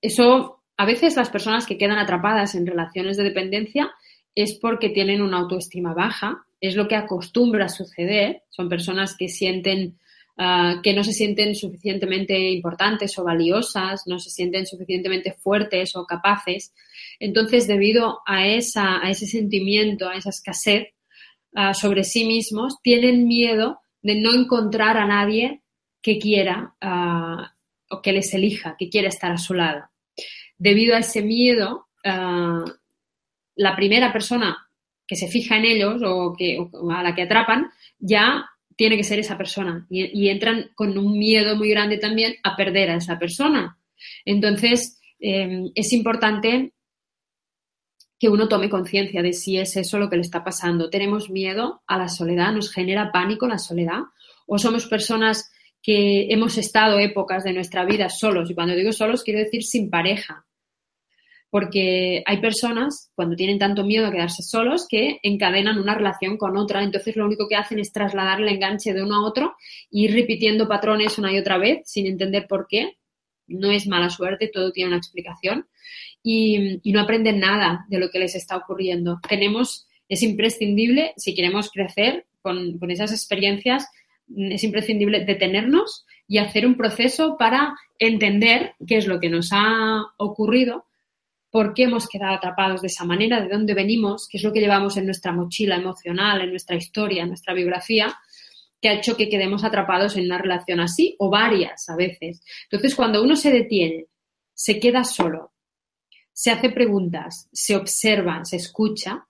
eso a veces las personas que quedan atrapadas en relaciones de dependencia es porque tienen una autoestima baja, es lo que acostumbra suceder, son personas que sienten ah, que no se sienten suficientemente importantes o valiosas, no se sienten suficientemente fuertes o capaces. Entonces, debido a, esa, a ese sentimiento, a esa escasez ah, sobre sí mismos, tienen miedo de no encontrar a nadie que quiera ah, o que les elija, que quiera estar a su lado debido a ese miedo, eh, la primera persona que se fija en ellos o, a la que atrapan, ya tiene que ser esa persona y, entran con un miedo muy grande también a perder a esa persona. Entonces, eh, es importante que uno tome conciencia de si es eso lo que le está pasando. ¿Tenemos miedo a la soledad? ¿Nos genera pánico la soledad? ¿O somos personas que hemos estado épocas de nuestra vida solos? Y cuando digo solos, quiero decir sin pareja porque hay personas, cuando tienen tanto miedo a quedarse solos, que encadenan una relación con otra, entonces lo único que hacen es trasladar el enganche de uno a otro y ir repitiendo patrones una y otra vez sin entender por qué. No es mala suerte, todo tiene una explicación y, no aprenden nada de lo que les está ocurriendo. Tenemos, es imprescindible, si queremos crecer con, con esas experiencias, es imprescindible detenernos y hacer un proceso para entender qué es lo que nos ha ocurrido por qué hemos quedado atrapados de esa manera, de dónde venimos, qué es lo que llevamos en nuestra mochila emocional, en nuestra historia, en nuestra biografía, que ha hecho que quedemos atrapados en una relación así o varias a veces. Entonces, cuando uno se detiene, se queda solo, se hace preguntas, se observa, se escucha,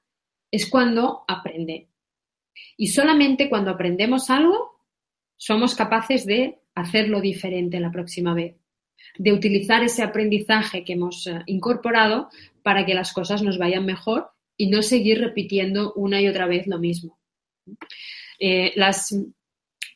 es cuando aprende. Y solamente cuando aprendemos algo, somos capaces de hacerlo diferente la próxima vez, de utilizar ese aprendizaje que hemos eh, incorporado para que las cosas nos vayan mejor y no seguir repitiendo una y otra vez lo mismo. Eh, las,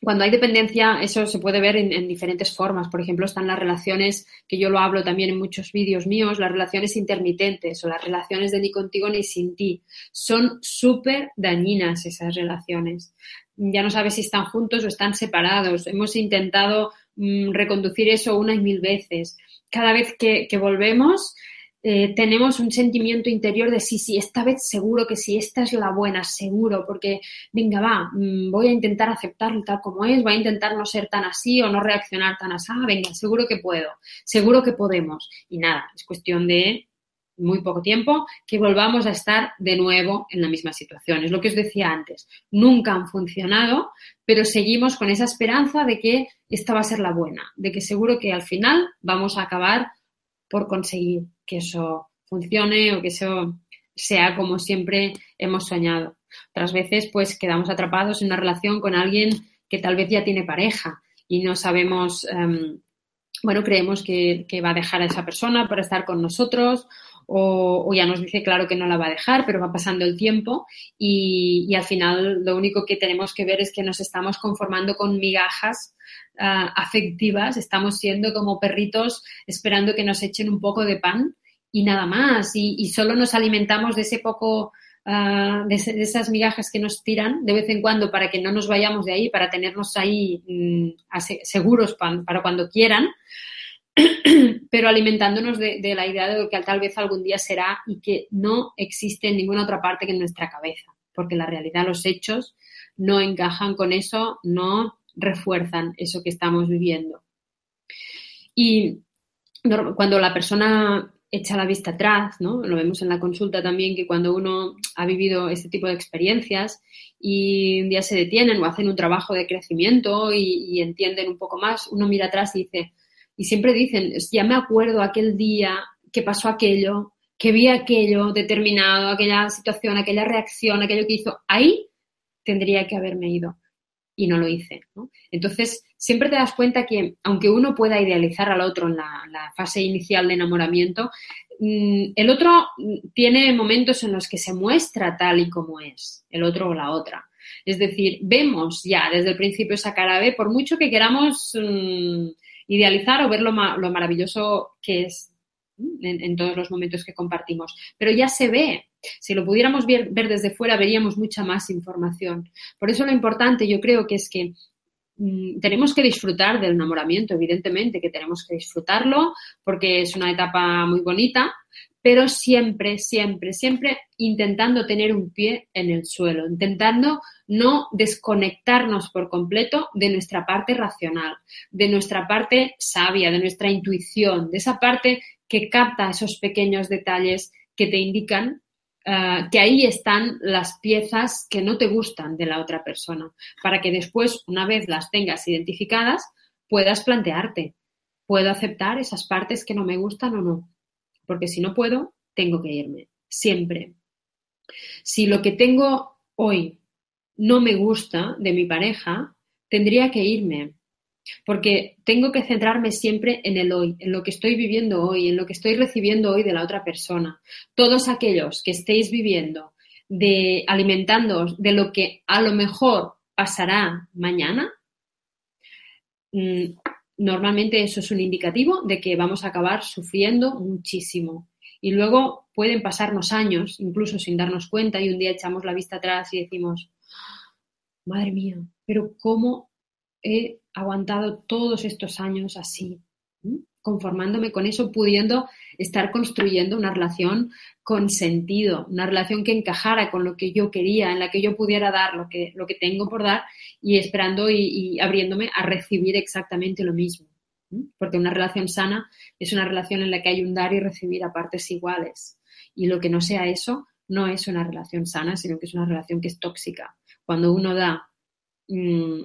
cuando hay dependencia, eso se puede ver en, diferentes formas. Por ejemplo, están las relaciones, que yo lo hablo también en muchos vídeos míos, las relaciones intermitentes o las relaciones de ni contigo ni sin ti. Son súper dañinas esas relaciones. Ya no sabes si están juntos o están separados. Hemos intentado mm, reconducir eso una y mil veces. Cada vez que volvemos, eh, tenemos un sentimiento interior de sí, sí, esta vez seguro que sí, esta es la buena, seguro, porque venga, va, mm, voy a intentar aceptarlo tal como es, voy a intentar no ser tan así o no reaccionar tan así, ah, venga, seguro que puedo, seguro que podemos. Y nada, es cuestión de muy poco tiempo que volvamos a estar de nuevo en la misma situación. Es lo que os decía antes, nunca han funcionado, pero seguimos con esa esperanza de que esta va a ser la buena, de que seguro que al final vamos a acabar por conseguir que eso funcione o que eso sea como siempre hemos soñado. Otras veces, pues quedamos atrapados en una relación con alguien que tal vez ya tiene pareja y no sabemos, em, bueno, creemos que, va a dejar a esa persona para estar con nosotros o, ya nos dice claro que no la va a dejar, pero va pasando el tiempo y, al final lo único que tenemos que ver es que nos estamos conformando con migajas Ah, afectivas, estamos siendo como perritos esperando que nos echen un poco de pan y nada más. Y, solo nos alimentamos de ese poco, ah, de, esas migajas que nos tiran de vez en cuando para que no nos vayamos de ahí, para tenernos ahí mm, seguros para, cuando quieran pero alimentándonos de, la idea de que tal vez algún día será y que no existe en ninguna otra parte que en nuestra cabeza, porque la realidad, los hechos no encajan con eso, no refuerzan eso que estamos viviendo. Y cuando la persona echa la vista atrás, ¿no? Lo vemos en la consulta también que cuando uno ha vivido este tipo de experiencias y un día se detienen o hacen un trabajo de crecimiento y, entienden un poco más, uno mira atrás y dice, y siempre dicen, ya me acuerdo aquel día que pasó aquello, que vi aquello determinado, aquella situación, aquella reacción, aquello que hizo, ahí tendría que haberme ido y no lo hice. Entonces, siempre te das cuenta que aunque uno pueda idealizar al otro en la, fase inicial de enamoramiento, mm, el otro tiene momentos en los que se muestra tal y como es, el otro o la otra. Es decir, vemos ya desde el principio esa cara B, por mucho que queramos mm, idealizar o ver lo, maravilloso que es en, todos los momentos que compartimos. Pero ya se ve, si lo pudiéramos ver, desde fuera, veríamos mucha más información. Por eso lo importante yo creo que es que mm, tenemos que disfrutar del enamoramiento, evidentemente que tenemos que disfrutarlo porque es una etapa muy bonita, pero siempre, siempre, siempre intentando tener un pie en el suelo, intentando no desconectarnos por completo de nuestra parte racional, de nuestra parte sabia, de nuestra intuición, de esa parte que capta esos pequeños detalles que te indican eh, que ahí están las piezas que no te gustan de la otra persona, para que después, una vez las tengas identificadas, puedas plantearte, ¿puedo aceptar esas partes que no me gustan o no? Porque si no puedo, tengo que irme, siempre. Si lo que tengo hoy no me gusta de mi pareja, tendría que irme, porque tengo que centrarme siempre en el hoy, en lo que estoy viviendo hoy, en lo que estoy recibiendo hoy de la otra persona. Todos aquellos que estéis viviendo de alimentándoos de lo que a lo mejor pasará mañana, mm, normalmente eso es un indicativo de que vamos a acabar sufriendo muchísimo. Y luego pueden pasarnos años, incluso sin darnos cuenta, y un día echamos la vista atrás y decimos, madre mía, pero ¿cómo he aguantado todos estos años así, conformándome con eso, pudiendo estar construyendo una relación con sentido, una relación que encajara con lo que yo quería, en la que yo pudiera dar lo que, lo que tengo por dar y esperando y, abriéndome a recibir exactamente lo mismo. Porque una relación sana es una relación en la que hay un dar y recibir a partes iguales. Y lo que no sea eso no es una relación sana, sino que es una relación que es tóxica. Cuando uno da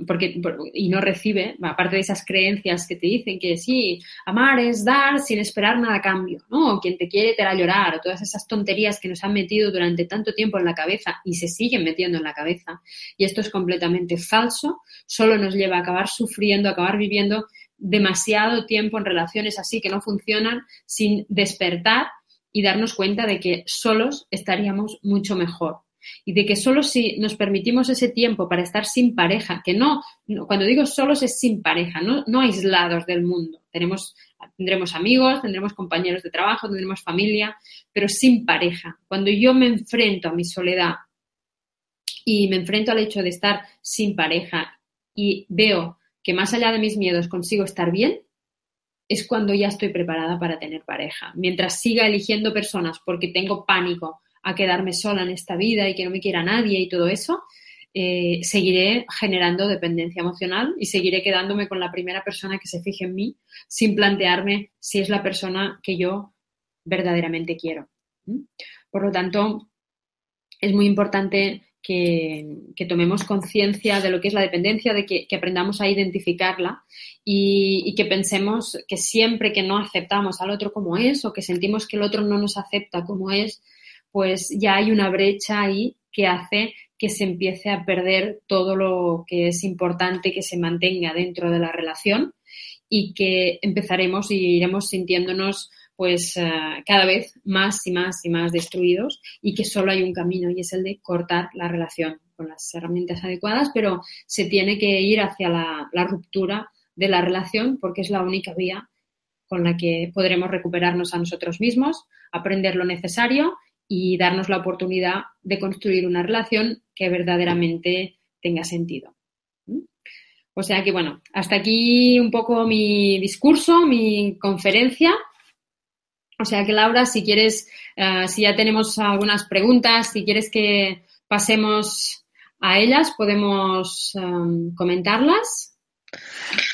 porque, y no recibe, aparte de esas creencias que te dicen que sí, amar es dar sin esperar nada a cambio, ¿no? Quien te quiere te hará llorar, o todas esas tonterías que nos han metido durante tanto tiempo en la cabeza y se siguen metiendo en la cabeza. Y esto es completamente falso, solo nos lleva a acabar sufriendo, a acabar viviendo demasiado tiempo en relaciones así que no funcionan sin despertar y darnos cuenta de que solos estaríamos mucho mejor y de que solo si nos permitimos ese tiempo para estar sin pareja, que no, cuando digo solos es sin pareja, no, no aislados del mundo. Tenemos, tendremos amigos, tendremos compañeros de trabajo, tendremos familia, pero sin pareja. Cuando yo me enfrento a mi soledad y me enfrento al hecho de estar sin pareja y veo que más allá de mis miedos consigo estar bien, es cuando ya estoy preparada para tener pareja. Mientras siga eligiendo personas porque tengo pánico a quedarme sola en esta vida y que no me quiera nadie y todo eso, eh, seguiré generando dependencia emocional y seguiré quedándome con la primera persona que se fije en mí sin plantearme si es la persona que yo verdaderamente quiero. Por lo tanto, es muy importante que, tomemos conciencia de lo que es la dependencia, de que, aprendamos a identificarla y, y, que pensemos que siempre que no aceptamos al otro como es o que sentimos que el otro no nos acepta como es, pues ya hay una brecha ahí que hace que se empiece a perder todo lo que es importante que se mantenga dentro de la relación y que empezaremos y iremos sintiéndonos pues eh, cada vez más y más y más destruidos y que solo hay un camino y es el de cortar la relación con las herramientas adecuadas, pero se tiene que ir hacia la, la ruptura de la relación porque es la única vía con la que podremos recuperarnos a nosotros mismos, aprender lo necesario y darnos la oportunidad de construir una relación que verdaderamente tenga sentido. ¿Mm? O sea que, bueno, hasta aquí un poco mi discurso, mi conferencia. O sea que, Laura, si quieres, eh, si ya tenemos algunas preguntas, si quieres que pasemos a ellas, podemos eh, comentarlas.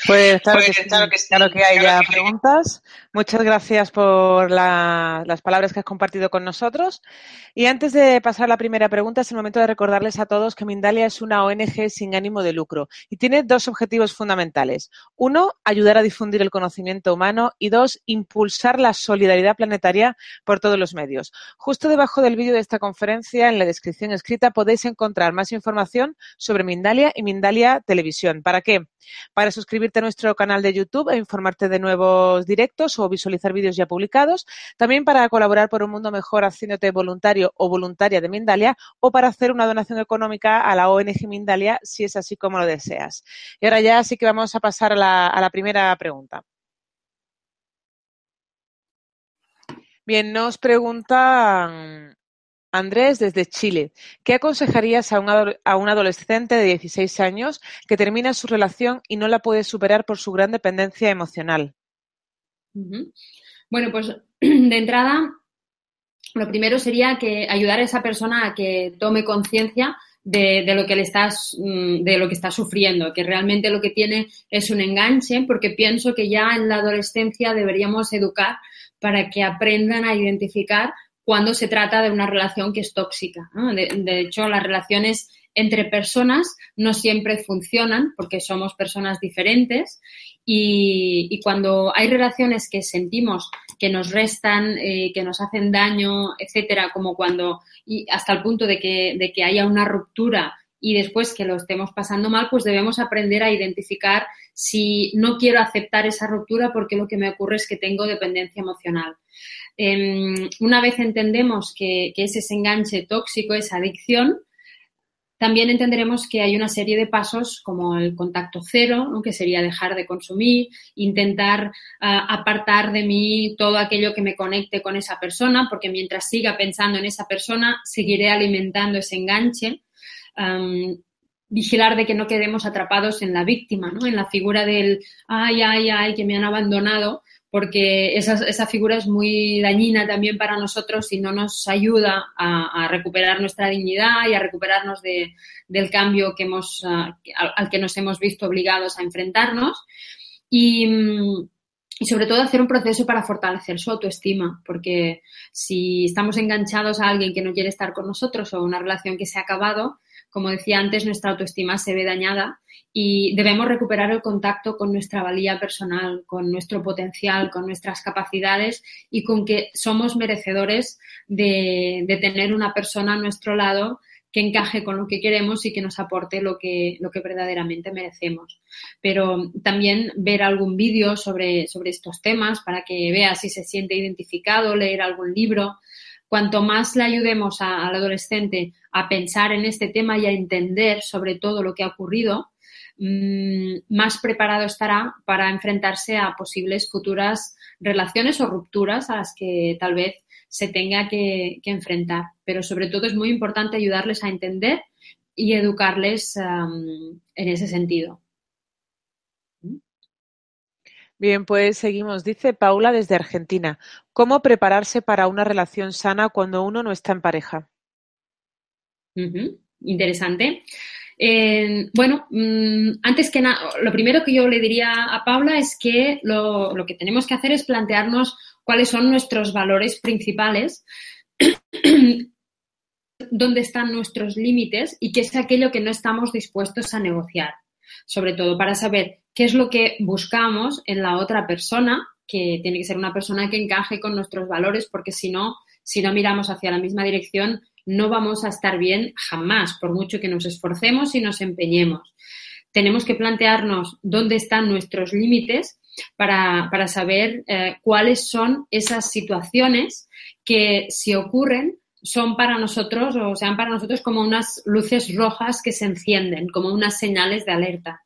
Pues claro, que, claro, que, claro que hay ya preguntas. Muchas gracias por las palabras que has compartido con nosotros. Y antes de pasar a la primera pregunta, es el momento de recordarles a todos que Mindalia es una ONG sin ánimo de lucro y tiene dos objetivos fundamentales. Uno, ayudar a difundir el conocimiento humano y dos, impulsar la solidaridad planetaria por todos los medios. Justo debajo del vídeo de esta conferencia, en la descripción escrita, podéis encontrar más información sobre Mindalia y Mindalia Televisión. ¿Para qué? Para suscribirte a nuestro canal de YouTube e informarte de nuevos directos o visualizar vídeos ya publicados. También para colaborar por un mundo mejor haciéndote voluntario o voluntaria de Mindalia o para hacer una donación económica a la ONG Mindalia si es así como lo deseas. Y ahora ya sí que vamos a pasar a la, primera pregunta. Bien, nos preguntan Andrés desde Chile. ¿Qué aconsejarías a un, a un, adolescente de 16 años que termina su relación y no la puede superar por su gran dependencia emocional? Bueno, pues de entrada, lo primero sería que ayudar a esa persona a que tome conciencia de, lo que le estás, mm, de lo que está sufriendo, que realmente lo que tiene es un enganche, porque pienso que ya en la adolescencia deberíamos educar para que aprendan a identificar cuando se trata de una relación que es tóxica. De, hecho, las relaciones entre personas no siempre funcionan porque somos personas diferentes y, cuando hay relaciones que sentimos que nos restan, eh, que nos hacen daño, etcétera, como cuando, y hasta el punto de que, de que haya una ruptura y después que lo estemos pasando mal, pues debemos aprender a identificar si no quiero aceptar esa ruptura porque lo que me ocurre es que tengo dependencia emocional. Em, una vez entendemos que, es ese enganche tóxico, esa adicción, también entenderemos que hay una serie de pasos como el contacto cero, que sería dejar de consumir, intentar ah, apartar de mí todo aquello que me conecte con esa persona, porque mientras siga pensando en esa persona, seguiré alimentando ese enganche. vigilar de que no quedemos atrapados en la víctima, ¿no? en la figura del ay, ay, ay, que me han abandonado, porque esa, esa, figura es muy dañina también para nosotros y no nos ayuda a, recuperar nuestra dignidad y a recuperarnos de, del cambio que hemos, al, que nos hemos visto obligados a enfrentarnos. Y, y sobre todo hacer un proceso para fortalecer su autoestima, porque si estamos enganchados a alguien que no quiere estar con nosotros o una relación que se ha acabado, como decía antes, nuestra autoestima se ve dañada y debemos recuperar el contacto con nuestra valía personal, con nuestro potencial, con nuestras capacidades y con que somos merecedores de, tener una persona a nuestro lado que encaje con lo que queremos y que nos aporte lo que, lo que verdaderamente merecemos. Pero también ver algún vídeo sobre, sobre estos temas para que vea si se siente identificado, leer algún libro. Cuanto más le ayudemos al adolescente a pensar en este tema y a entender sobre todo lo que ha ocurrido, mm, más preparado estará para enfrentarse a posibles futuras relaciones o rupturas a las que tal vez se tenga que, enfrentar. Pero sobre todo es muy importante ayudarles a entender y educarles en ese sentido. Bien, pues seguimos. Dice Paula desde Argentina. ¿Cómo prepararse para una relación sana cuando uno no está en pareja? Interesante. bueno, mm, antes que nada, lo primero que yo le diría a Paula es que lo, lo, que tenemos que hacer es plantearnos cuáles son nuestros valores principales, dónde están nuestros límites y qué es aquello que no estamos dispuestos a negociar. Sobre todo para saber qué es lo que buscamos en la otra persona, que tiene que ser una persona que encaje con nuestros valores, porque si no, si no miramos hacia la misma dirección, no vamos a estar bien jamás, por mucho que nos esforcemos y nos empeñemos. Tenemos que plantearnos dónde están nuestros límites para, para saber eh, cuáles son esas situaciones que si ocurren son para nosotros o sean para nosotros como unas luces rojas que se encienden, como unas señales de alerta.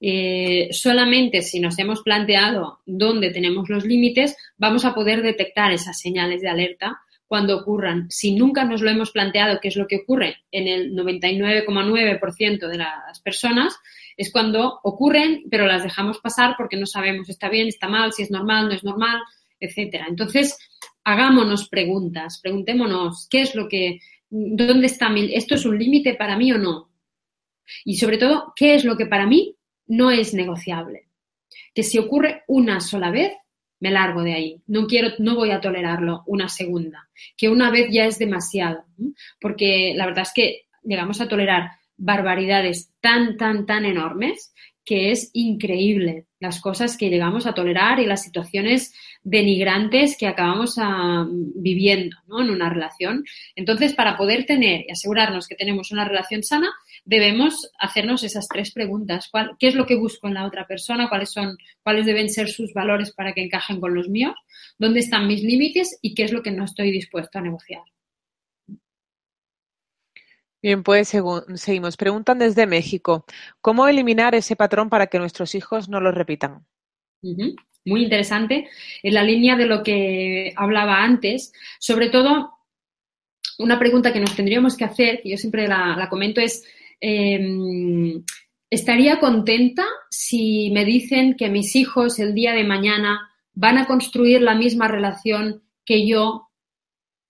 Eh, solamente si nos hemos planteado dónde tenemos los límites, vamos a poder detectar esas señales de alerta cuando ocurran. Si nunca nos lo hemos planteado, qué es lo que ocurre en el 99,9% de las personas, es cuando ocurren, pero las dejamos pasar porque no sabemos está bien, está mal, si es normal, no es normal, etcétera. Entonces, hagámonos preguntas, preguntémonos qué es lo que, dónde está mi, esto es un límite para mí o no. Y sobre todo, qué es lo que para mí no es negociable. Que si ocurre una sola vez, me largo de ahí. No quiero, no voy a tolerarlo una segunda. Que una vez ya es demasiado. Porque la verdad es que llegamos a tolerar barbaridades tan, tan, tan enormes que es increíble las cosas que llegamos a tolerar y las situaciones denigrantes que acabamos ah, viviendo en una relación. Entonces, para poder tener y asegurarnos que tenemos una relación sana, debemos hacernos esas tres preguntas. ¿Qué es lo que busco en la otra persona? ¿Cuáles, son, ¿Cuáles deben ser sus valores para que encajen con los míos? ¿Dónde están mis límites? ¿Y qué es lo que no estoy dispuesto a negociar? Bien, pues seguimos. Preguntan desde México, ¿cómo eliminar ese patrón para que nuestros hijos no lo repitan? Muy interesante. En la línea de lo que hablaba antes, sobre todo, una pregunta que nos tendríamos que hacer, que yo siempre la, comento, es, em, ¿estaría contenta si me dicen que mis hijos el día de mañana van a construir la misma relación que yo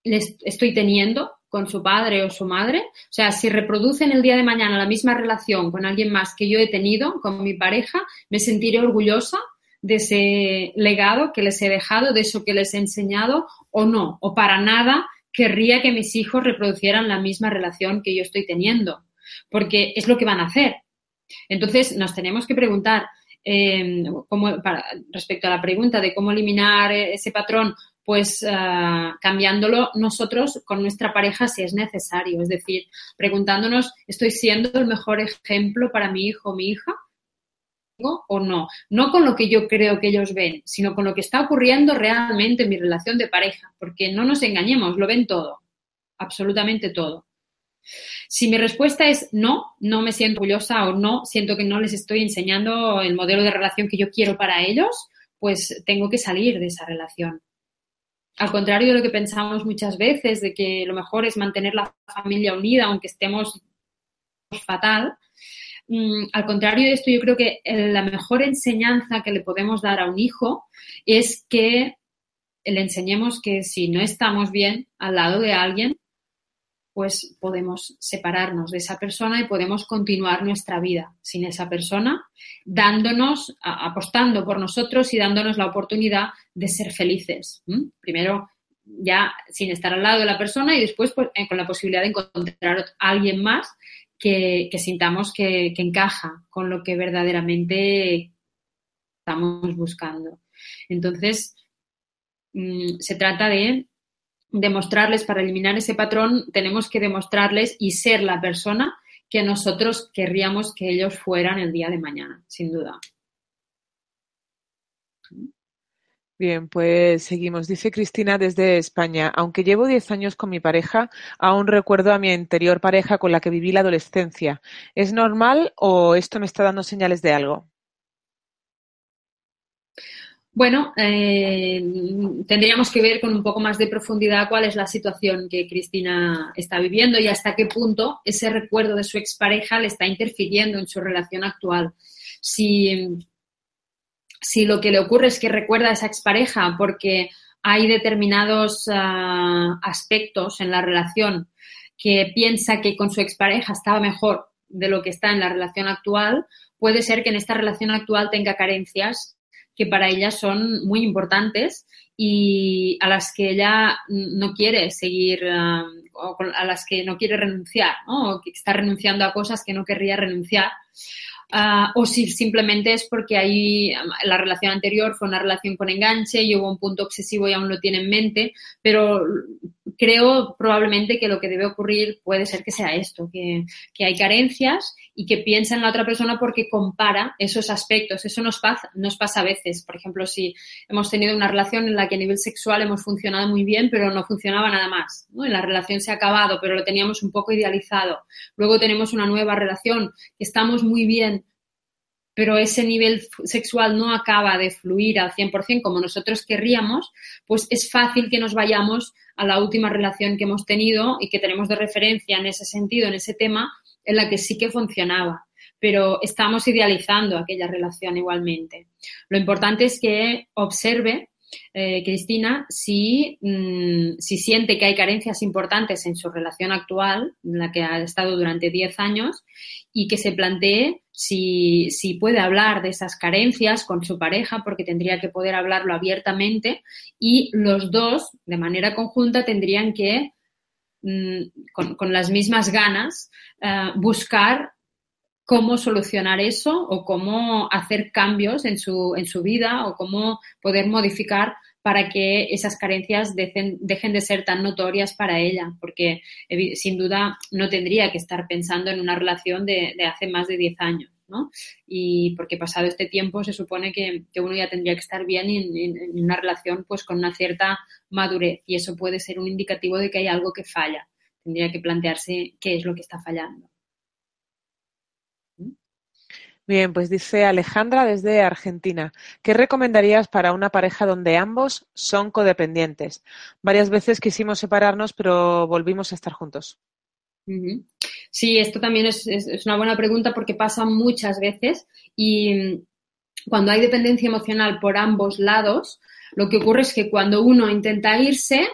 les estoy teniendo? con su padre o su madre. O sea, si reproducen el día de mañana la misma relación con alguien más que yo he tenido, con mi pareja, me sentiré orgullosa de ese legado que les he dejado, de eso que les he enseñado, o no, o para nada querría que mis hijos reproducieran la misma relación que yo estoy teniendo, porque es lo que van a hacer. Entonces, nos tenemos que preguntar, eh, respecto a la pregunta de cómo eliminar ese patrón pues uh, cambiándolo nosotros con nuestra pareja si es necesario. Es decir, preguntándonos, ¿estoy siendo el mejor ejemplo para mi hijo o mi hija? o no. No con lo que yo creo que ellos ven, sino con lo que está ocurriendo realmente en mi relación de pareja, porque no nos engañemos, lo ven todo, absolutamente todo. Si mi respuesta es no, no me siento orgullosa o no, siento que no les estoy enseñando el modelo de relación que yo quiero para ellos, pues tengo que salir de esa relación. Al contrario de lo que pensamos muchas veces, de que lo mejor es mantener la familia unida aunque estemos fatal, mm, al contrario de esto, yo creo que la mejor enseñanza que le podemos dar a un hijo es que le enseñemos que si no estamos bien al lado de alguien, pues podemos separarnos de esa persona y podemos continuar nuestra vida sin esa persona, dándonos, apostando por nosotros y dándonos la oportunidad de ser felices. Primero ya sin estar al lado de la persona y después pues, eh, con la posibilidad de encontrar a alguien más que, sintamos que, encaja con lo que verdaderamente estamos buscando. Entonces, mm, se trata de demostrarles, para eliminar ese patrón, tenemos que demostrarles y ser la persona que nosotros querríamos que ellos fueran el día de mañana, sin duda. Bien, pues seguimos. Dice Cristina desde España, aunque llevo 10 años con mi pareja, aún recuerdo a mi anterior pareja con la que viví la adolescencia. ¿Es normal o esto me está dando señales de algo? Bueno, eh, tendríamos que ver con un poco más de profundidad cuál es la situación que Cristina está viviendo y hasta qué punto ese recuerdo de su expareja le está interfiriendo en su relación actual. Si, si lo que le ocurre es que recuerda a esa expareja porque hay determinados ah, aspectos en la relación que piensa que con su expareja estaba mejor de lo que está en la relación actual, puede ser que en esta relación actual tenga carencias que para ella son muy importantes y a las que ella no quiere seguir um, o a las que no quiere renunciar, ¿no? o que está renunciando a cosas que no querría renunciar. Uh, o si simplemente es porque ahí la relación anterior fue una relación con enganche y hubo un punto obsesivo y aún lo tiene en mente, pero creo probablemente que lo que debe ocurrir puede ser que sea esto, que, hay carencias y que piensa en la otra persona porque compara esos aspectos. Eso nos pasa, nos pasa a veces. Por ejemplo, si hemos tenido una relación en la que a nivel sexual hemos funcionado muy bien, pero no funcionaba nada más. ¿no? la relación se ha acabado, pero lo teníamos un poco idealizado. Luego tenemos una nueva relación, estamos muy bien, pero ese nivel sexual no acaba de fluir al 100% como nosotros querríamos, pues es fácil que nos vayamos a la última relación que hemos tenido y que tenemos de referencia en ese sentido, en ese tema, en la que sí que funcionaba, pero estamos idealizando aquella relación igualmente. Lo importante es que observe, eh, Cristina, si, mm, si siente que hay carencias importantes en su relación actual, en la que ha estado durante 10 años, y que se plantee si, si, puede hablar de esas carencias con su pareja, porque tendría que poder hablarlo abiertamente, y los dos, de manera conjunta, tendrían que Mm, con, las mismas ganas eh, buscar cómo solucionar eso o cómo hacer cambios en su, en su vida o cómo poder modificar para que esas carencias dejen, de ser tan notorias para ella, porque sin duda no tendría que estar pensando en una relación de, hace más de 10 años. ¿no? Y porque pasado este tiempo se supone que, uno ya tendría que estar bien en, una relación pues con una cierta madurez y eso puede ser un indicativo de que hay algo que falla. Tendría que plantearse qué es lo que está fallando. Bien, pues dice Alejandra desde Argentina. ¿Qué recomendarías para una pareja donde ambos son codependientes? Varias veces quisimos separarnos, pero volvimos a estar juntos. Sí, esto también es, una buena pregunta porque pasa muchas veces y mm, cuando hay dependencia emocional por ambos lados, lo que ocurre es que cuando uno intenta irse,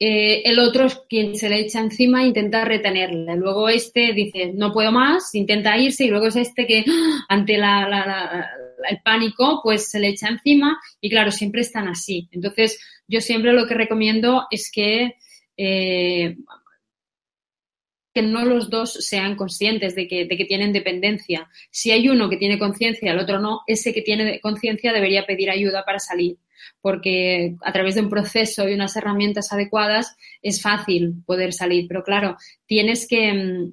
eh, el otro es quien se le echa encima e intenta retenerle. Luego este dice, no puedo más, intenta irse y luego es este que ante el pánico pues se le echa encima y claro, siempre están así. Entonces yo siempre lo que recomiendo es que eh, que no los dos sean conscientes de que, de que tienen dependencia. Si hay uno que tiene conciencia y el otro no, ese que tiene conciencia debería pedir ayuda para salir, porque a través de un proceso y unas herramientas adecuadas es fácil poder salir, pero claro, tienes que mm,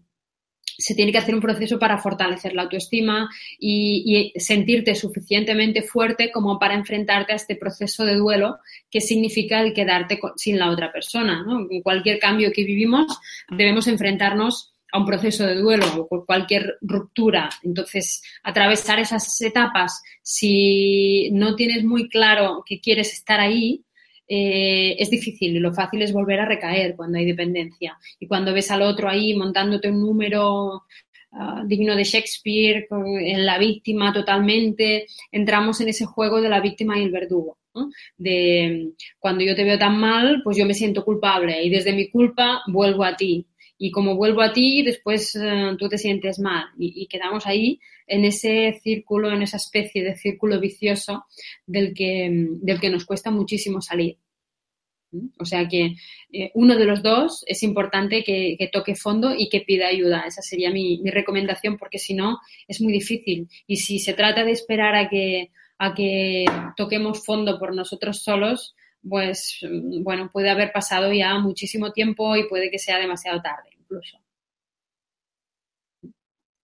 se tiene que hacer un proceso para fortalecer la autoestima y, sentirte suficientemente fuerte como para enfrentarte a este proceso de duelo que significa el quedarte sin la otra persona. En cualquier cambio que vivimos debemos enfrentarnos a un proceso de duelo o por cualquier ruptura. Entonces, atravesar esas etapas, si no tienes muy claro que quieres estar ahí, eh, es difícil y lo fácil es volver a recaer cuando hay dependencia. Y cuando ves al otro ahí montándote un número ah, digno de Shakespeare, en la víctima totalmente, entramos en ese juego de la víctima y el verdugo. De cuando yo te veo tan mal, pues yo me siento culpable y desde mi culpa vuelvo a ti. Y como vuelvo a ti, después eh, tú te sientes mal y, quedamos ahí en ese círculo, en esa especie de círculo vicioso del que, del que nos cuesta muchísimo salir. O sea que eh, uno de los dos es importante que, toque fondo y que pida ayuda. Esa sería mi, recomendación porque si no es muy difícil. Y si se trata de esperar a que, a que toquemos fondo por nosotros solos, pues mm, bueno, puede haber pasado ya muchísimo tiempo y puede que sea demasiado tarde incluso.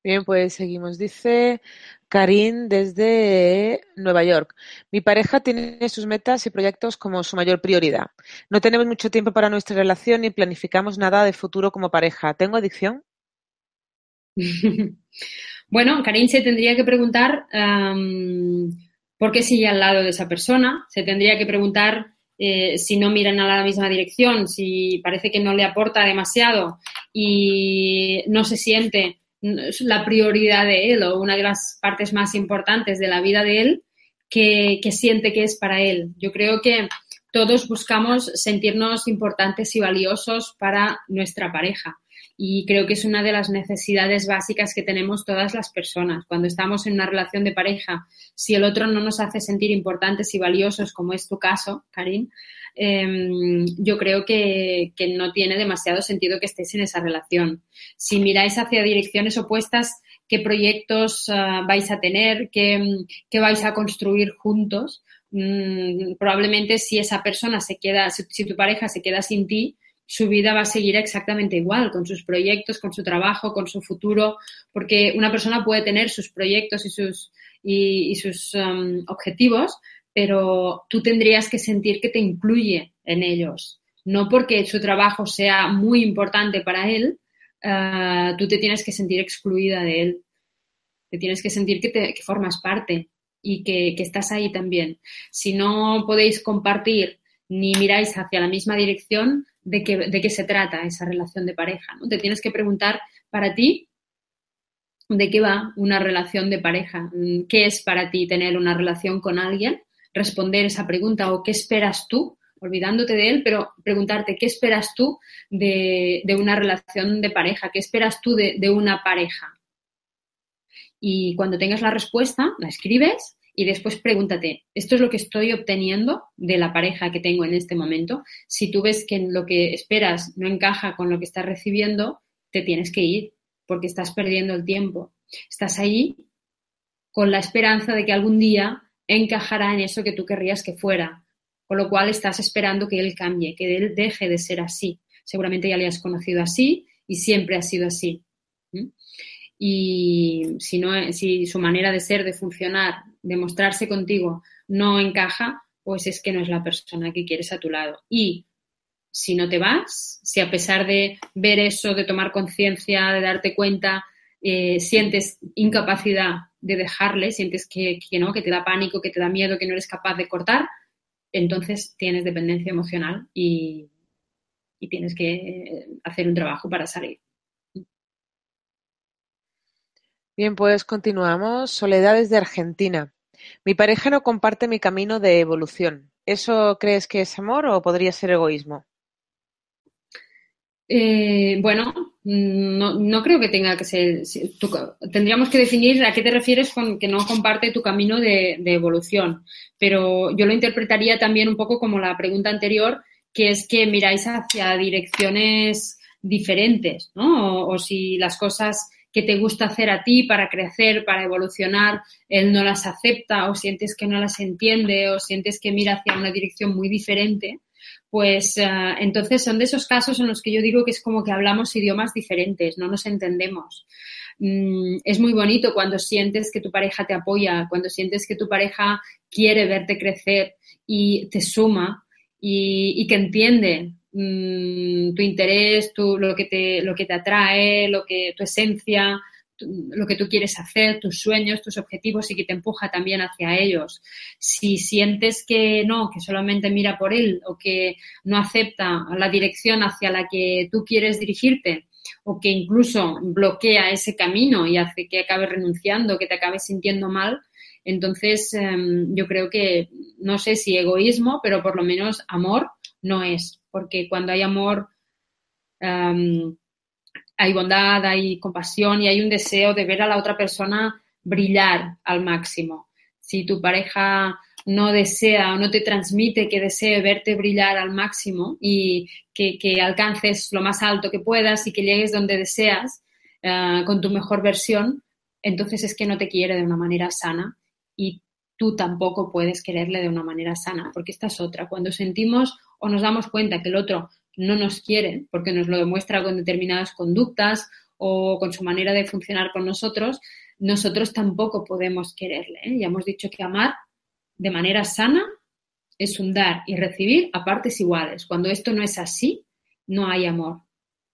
Bien, pues seguimos. Dice Karin desde Nueva York. Mi pareja tiene sus metas y proyectos como su mayor prioridad. No tenemos mucho tiempo para nuestra relación ni planificamos nada de futuro como pareja. ¿Tengo adicción? bueno, Karin se tendría que preguntar por qué sigue al lado de esa persona. Se tendría que preguntar eh, si no miran a la misma dirección, si parece que no le aporta demasiado y no se siente la prioridad de él o una de las partes más importantes de la vida de él que, siente que es para él. Yo creo que todos buscamos sentirnos importantes y valiosos para nuestra pareja. Y creo que es una de las necesidades básicas que tenemos todas las personas. Cuando estamos en una relación de pareja, si el otro no nos hace sentir importantes y valiosos, como es tu caso, Karim, Em, yo creo que, no tiene demasiado sentido que estéis en esa relación. Si miráis hacia direcciones opuestas, qué proyectos ah, vais a tener, qué, vais a construir juntos, mm, probablemente si esa persona se queda, si, tu pareja se queda sin ti, su vida va a seguir exactamente igual, con sus proyectos, con su trabajo, con su futuro, porque una persona puede tener sus proyectos y sus, y, sus um, objetivos, pero tú tendrías que sentir que te incluye en ellos. No porque su trabajo sea muy importante para él, ah, tú te tienes que sentir excluida de él. Te tienes que sentir que, te, formas parte y que, estás ahí también. Si no podéis compartir ni miráis hacia la misma dirección, ¿de qué, de qué se trata esa relación de pareja? ¿no? Te tienes que preguntar para ti de qué va una relación de pareja. ¿Qué es para ti tener una relación con alguien? responder esa pregunta o qué esperas tú, olvidándote de él, pero preguntarte qué esperas tú de, una relación de pareja, qué esperas tú de, una pareja. Y cuando tengas la respuesta, la escribes y después pregúntate, ¿esto es lo que estoy obteniendo de la pareja que tengo en este momento? Si tú ves que lo que esperas no encaja con lo que estás recibiendo, te tienes que ir porque estás perdiendo el tiempo. Estás ahí con la esperanza de que algún día encajará en eso que tú querrías que fuera, con lo cual estás esperando que él cambie, que él deje de ser así. Seguramente ya le has conocido así y siempre ha sido así. Y si, no, si su manera de ser, de funcionar, de mostrarse contigo no encaja, pues es que no es la persona que quieres a tu lado. Y si no te vas, si a pesar de ver eso, de tomar conciencia, de darte cuenta, eh, sientes incapacidad de dejarle, sientes que, no, que te da pánico, que te da miedo, que no eres capaz de cortar, entonces tienes dependencia emocional y, tienes que eh, hacer un trabajo para salir. Bien, pues continuamos. Soledad de Argentina. Mi pareja no comparte mi camino de evolución. ¿Eso crees que es amor o podría ser egoísmo? Eh, bueno, no, no, creo que tenga que ser. tendríamos que definir a qué te refieres con que no comparte tu camino de, evolución. Pero yo lo interpretaría también un poco como la pregunta anterior, que es que miráis hacia direcciones diferentes, ¿no? O, si las cosas que te gusta hacer a ti para crecer, para evolucionar, él no las acepta o sientes que no las entiende o sientes que mira hacia una dirección muy diferente pues eh, entonces son de esos casos en los que yo digo que es como que hablamos idiomas diferentes, no nos entendemos. Mm, es muy bonito cuando sientes que tu pareja te apoya, cuando sientes que tu pareja quiere verte crecer y te suma y, que entiende mm, tu interés, tu, lo, que te, lo que te atrae, lo que, tu esencia, lo que tú quieres hacer, tus sueños, tus objetivos y que te empuja también hacia ellos. Si sientes que no, que solamente mira por él o que no acepta la dirección hacia la que tú quieres dirigirte o que incluso bloquea ese camino y hace que acabes renunciando, que te acabes sintiendo mal, entonces em, yo creo que no sé si egoísmo, pero por lo menos amor no es, porque cuando hay amor hay bondad, hay compasión y hay un deseo de ver a la otra persona brillar al máximo. Si tu pareja no desea o no te transmite que desee verte brillar al máximo y que, alcances lo más alto que puedas y que llegues donde deseas eh, con tu mejor versión, entonces es que no te quiere de una manera sana y tú tampoco puedes quererle de una manera sana, porque esta es otra. Cuando sentimos o nos damos cuenta que el otro no nos quiere, porque nos lo demuestra con determinadas conductas o con su manera de funcionar con nosotros, nosotros tampoco podemos quererle. ¿eh? Ya hemos dicho que amar de manera sana es un dar y recibir a partes iguales. Cuando esto no es así, no hay amor.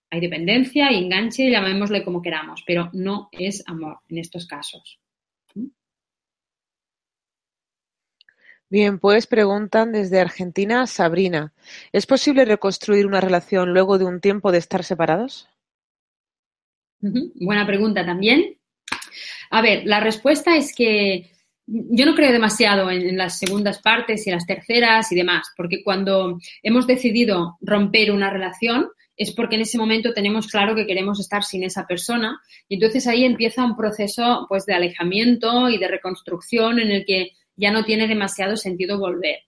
Hay dependencia y enganche, llamémosle como queramos, pero no es amor en estos casos. Bien, pues preguntan desde Argentina Sabrina. ¿Es posible reconstruir una relación luego de un tiempo de estar separados? Buena pregunta también. A ver, la respuesta es que yo no creo demasiado en, las segundas partes y las terceras y demás, porque cuando hemos decidido romper una relación es porque en ese momento tenemos claro que queremos estar sin esa persona y entonces ahí empieza un proceso pues de alejamiento y de reconstrucción en el que ya no tiene demasiado sentido volver.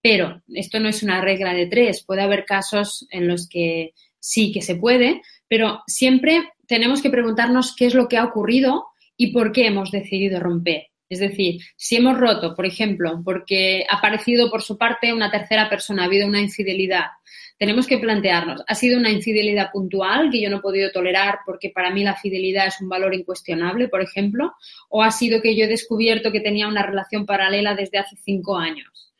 Pero esto no es una regla de tres, puede haber casos en los que sí que se puede, pero siempre tenemos que preguntarnos qué es lo que ha ocurrido y por qué hemos decidido romper. Es decir, si hemos roto, por ejemplo, porque ha aparecido por su parte una tercera persona, ha habido una infidelidad, tenemos que plantearnos, ¿ha sido una infidelidad puntual que yo no he podido tolerar porque para mí la fidelidad es un valor incuestionable, por ejemplo? ¿O ha sido que yo he descubierto que tenía una relación paralela desde hace cinco años?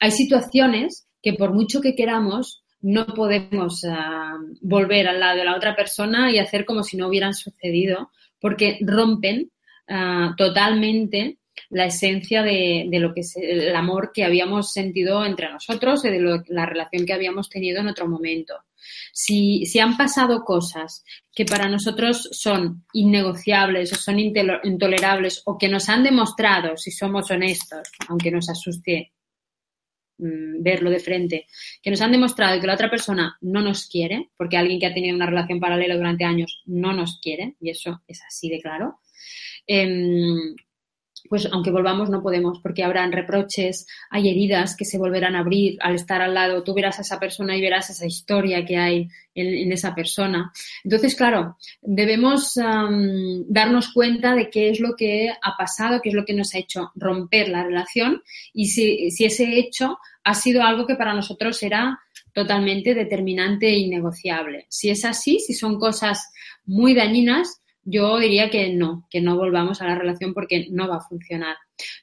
Hay situaciones que por mucho que queramos, no podemos ah, volver al lado de la otra persona y hacer como si no hubieran sucedido, porque rompen Ah, totalmente la esencia de, lo que es el amor que habíamos sentido entre nosotros y de la relación que habíamos tenido en otro momento. Si, si, han pasado cosas que para nosotros son innegociables o son intolerables o que nos han demostrado, si somos honestos, aunque nos asuste mm, verlo de frente, que nos han demostrado que la otra persona no nos quiere, porque alguien que ha tenido una relación paralela durante años no nos quiere, y eso es así de claro, Em, pues aunque volvamos no podemos porque habrán reproches, hay heridas que se volverán a abrir al estar al lado, tú verás a esa persona y verás esa historia que hay en, esa persona. Entonces, claro, debemos darnos cuenta de qué es lo que ha pasado, qué es lo que nos ha hecho romper la relación y si, si ese hecho ha sido algo que para nosotros era totalmente determinante e innegociable. Si es así, si son cosas muy dañinas, yo diría que no, que no volvamos a la relación porque no va a funcionar.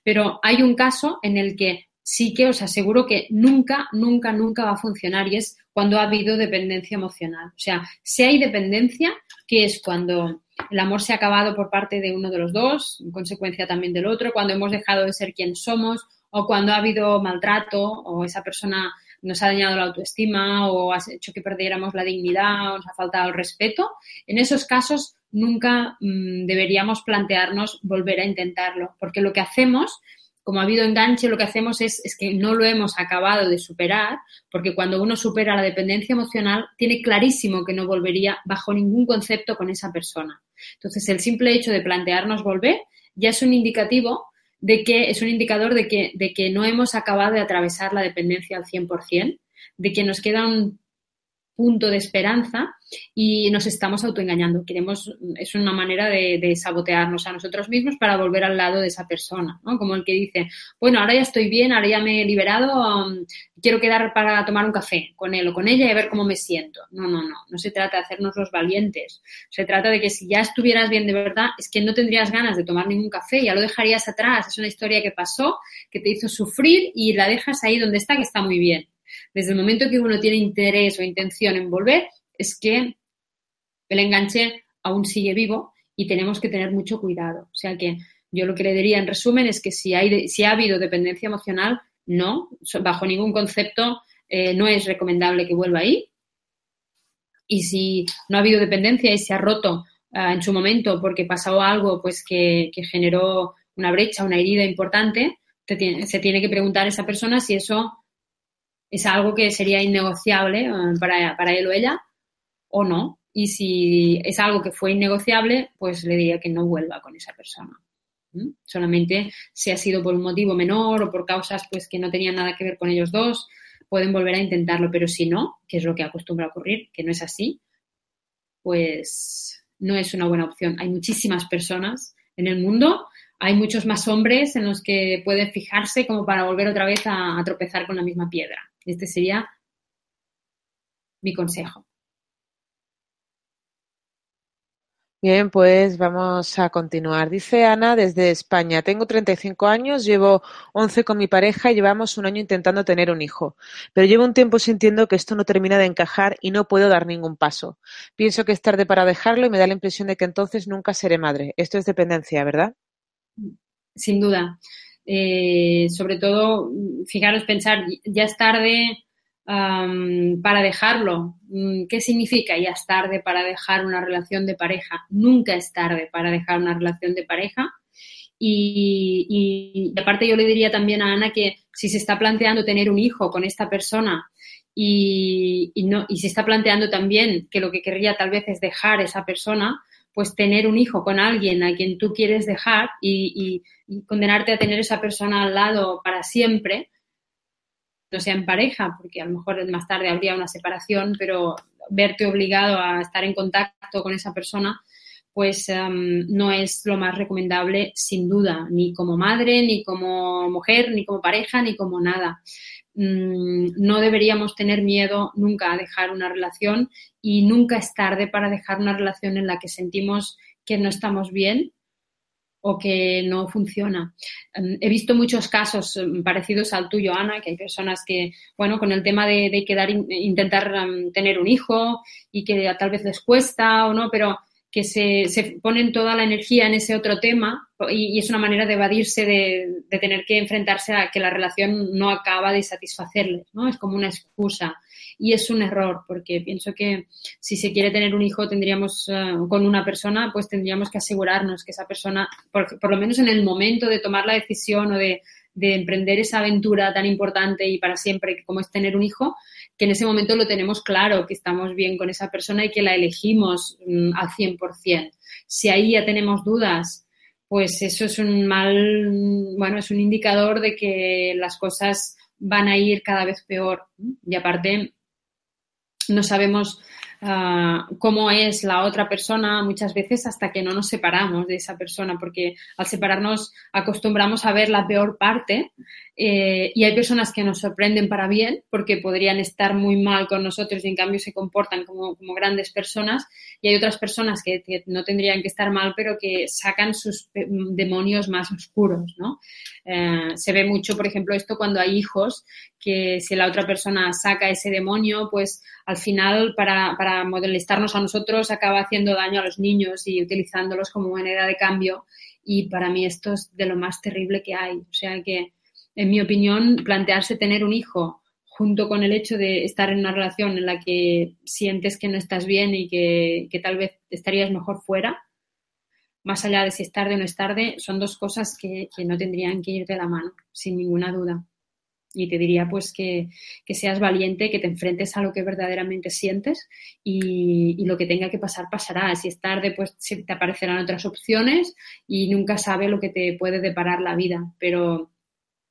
Pero hay un caso en el que sí que os aseguro que nunca, nunca, nunca va a funcionar y es cuando ha habido dependencia emocional. O sea, si hay dependencia, que es cuando el amor se ha acabado por parte de uno de los dos, en consecuencia también del otro, cuando hemos dejado de ser quien somos o cuando ha habido maltrato o esa persona nos ha dañado la autoestima o ha hecho que perdiéramos la dignidad o nos ha faltado el respeto, en esos casos nunca mm, deberíamos plantearnos volver a intentarlo, porque lo que hacemos, como ha habido enganche, lo que hacemos es, es que no lo hemos acabado de superar, porque cuando uno supera la dependencia emocional, tiene clarísimo que no volvería bajo ningún concepto con esa persona. Entonces, el simple hecho de plantearnos volver ya es un indicativo de que es un indicador de que, de que no hemos acabado de atravesar la dependencia al 100%, de que nos queda un punto de esperanza y nos estamos autoengañando. Queremos, es una manera de, sabotearnos a nosotros mismos para volver al lado de esa persona, ¿no? Como el que dice, bueno, ahora ya estoy bien, ahora ya me he liberado, um, quiero quedar para tomar un café con él o con ella y ver cómo me siento. No, no, no, no se trata de hacernos los valientes. Se trata de que si ya estuvieras bien de verdad, es que no tendrías ganas de tomar ningún café, ya lo dejarías atrás. Es una historia que pasó, que te hizo sufrir y la dejas ahí donde está, que está muy bien. Desde el momento que uno tiene interés o intención en volver, es que el enganche aún sigue vivo y tenemos que tener mucho cuidado. O sea que yo lo que le diría en resumen es que si, ha habido dependencia emocional, no, bajo ningún concepto eh, no es recomendable que vuelva ahí. Y si no ha habido dependencia y se ha roto ah, en su momento porque pasó algo pues que, generó una brecha, una herida importante, se tiene que preguntar a esa persona si eso es algo que sería innegociable eh, para, él o ella o no. Y si es algo que fue innegociable, pues le diría que no vuelva con esa persona. Solamente si ha sido por un motivo menor o por causas pues que no tenían nada que ver con ellos dos, pueden volver a intentarlo, pero si no, que es lo que acostumbra ocurrir, que no es así, pues no es una buena opción. Hay muchísimas personas en el mundo, hay muchos más hombres en los que puede fijarse como para volver otra vez a, a tropezar con la misma piedra. Este sería mi consejo. Bien, pues vamos a continuar. Dice Ana desde España, tengo 35 años, llevo 11 con mi pareja y llevamos un año intentando tener un hijo, pero llevo un tiempo sintiendo que esto no termina de encajar y no puedo dar ningún paso. Pienso que es tarde para dejarlo y me da la impresión de que entonces nunca seré madre. Esto es dependencia, ¿verdad? Sin duda. Eh, sobre todo, fijaros, pensar, ya es tarde, para dejarlo. Mm, ¿Qué significa? Ya es tarde para dejar una relación de pareja. Nunca es tarde para dejar una relación de pareja. Y, aparte yo le diría también a Ana que si se está planteando tener un hijo con esta persona y, no, y se está planteando también que lo que querría tal vez es dejar esa persona, pues tener un hijo con alguien a quien tú quieres dejar y, condenarte a tener esa persona al lado para siempre, no sea en pareja, porque a lo mejor más tarde habría una separación, pero verte obligado a estar en contacto con esa persona, pues em, no es lo más recomendable, sin duda, ni como madre, ni como mujer, ni como pareja, ni como nada. Mm, no deberíamos tener miedo nunca a dejar una relación y nunca es tarde para dejar una relación en la que sentimos que no estamos bien o que no funciona. Em, he visto muchos casos em, parecidos al tuyo, Ana, que hay personas que, bueno, con el tema de, quedar, intentar tener un hijo y que tal vez les cuesta o no, pero que se, se ponen toda la energía en ese otro tema y, es una manera de evadirse de, de, tener que enfrentarse a que la relación no acaba de satisfacerles, ¿no? Es como una excusa y es un error porque pienso que si se quiere tener un hijo tendríamos eh, con una persona pues tendríamos que asegurarnos que esa persona por, por, lo menos en el momento de tomar la decisión o de, de emprender esa aventura tan importante y para siempre como es tener un hijo que en ese momento lo tenemos claro que estamos bien con esa persona y que la elegimos mm, al 100%. Si ahí ya tenemos dudas, pues eso es un mal, bueno, es un indicador de que las cosas van a ir cada vez peor. Y aparte, no sabemos uh, cómo es la otra persona muchas veces hasta que no nos separamos de esa persona, porque al separarnos acostumbramos a ver la peor parte eh, y hay personas que nos sorprenden para bien porque podrían estar muy mal con nosotros y en cambio se comportan como, como grandes personas y hay otras personas que, que, no tendrían que estar mal pero que sacan sus demonios más oscuros, ¿no? Eh, se ve mucho, por ejemplo, esto cuando hay hijos que si la otra persona saca ese demonio, pues al final para, para molestarnos a nosotros acaba haciendo daño a los niños y utilizándolos como moneda de cambio y para mí esto es de lo más terrible que hay. O sea que en mi opinión, plantearse tener un hijo junto con el hecho de estar en una relación en la que sientes que no estás bien y que, tal vez estarías mejor fuera, más allá de si es tarde o no es tarde, son dos cosas que, no tendrían que ir de la mano, sin ninguna duda. Y te diría pues que, seas valiente, que te enfrentes a lo que verdaderamente sientes y, lo que tenga que pasar pasará. Si es tarde, pues te aparecerán otras opciones y nunca sabe lo que te puede deparar la vida. Pero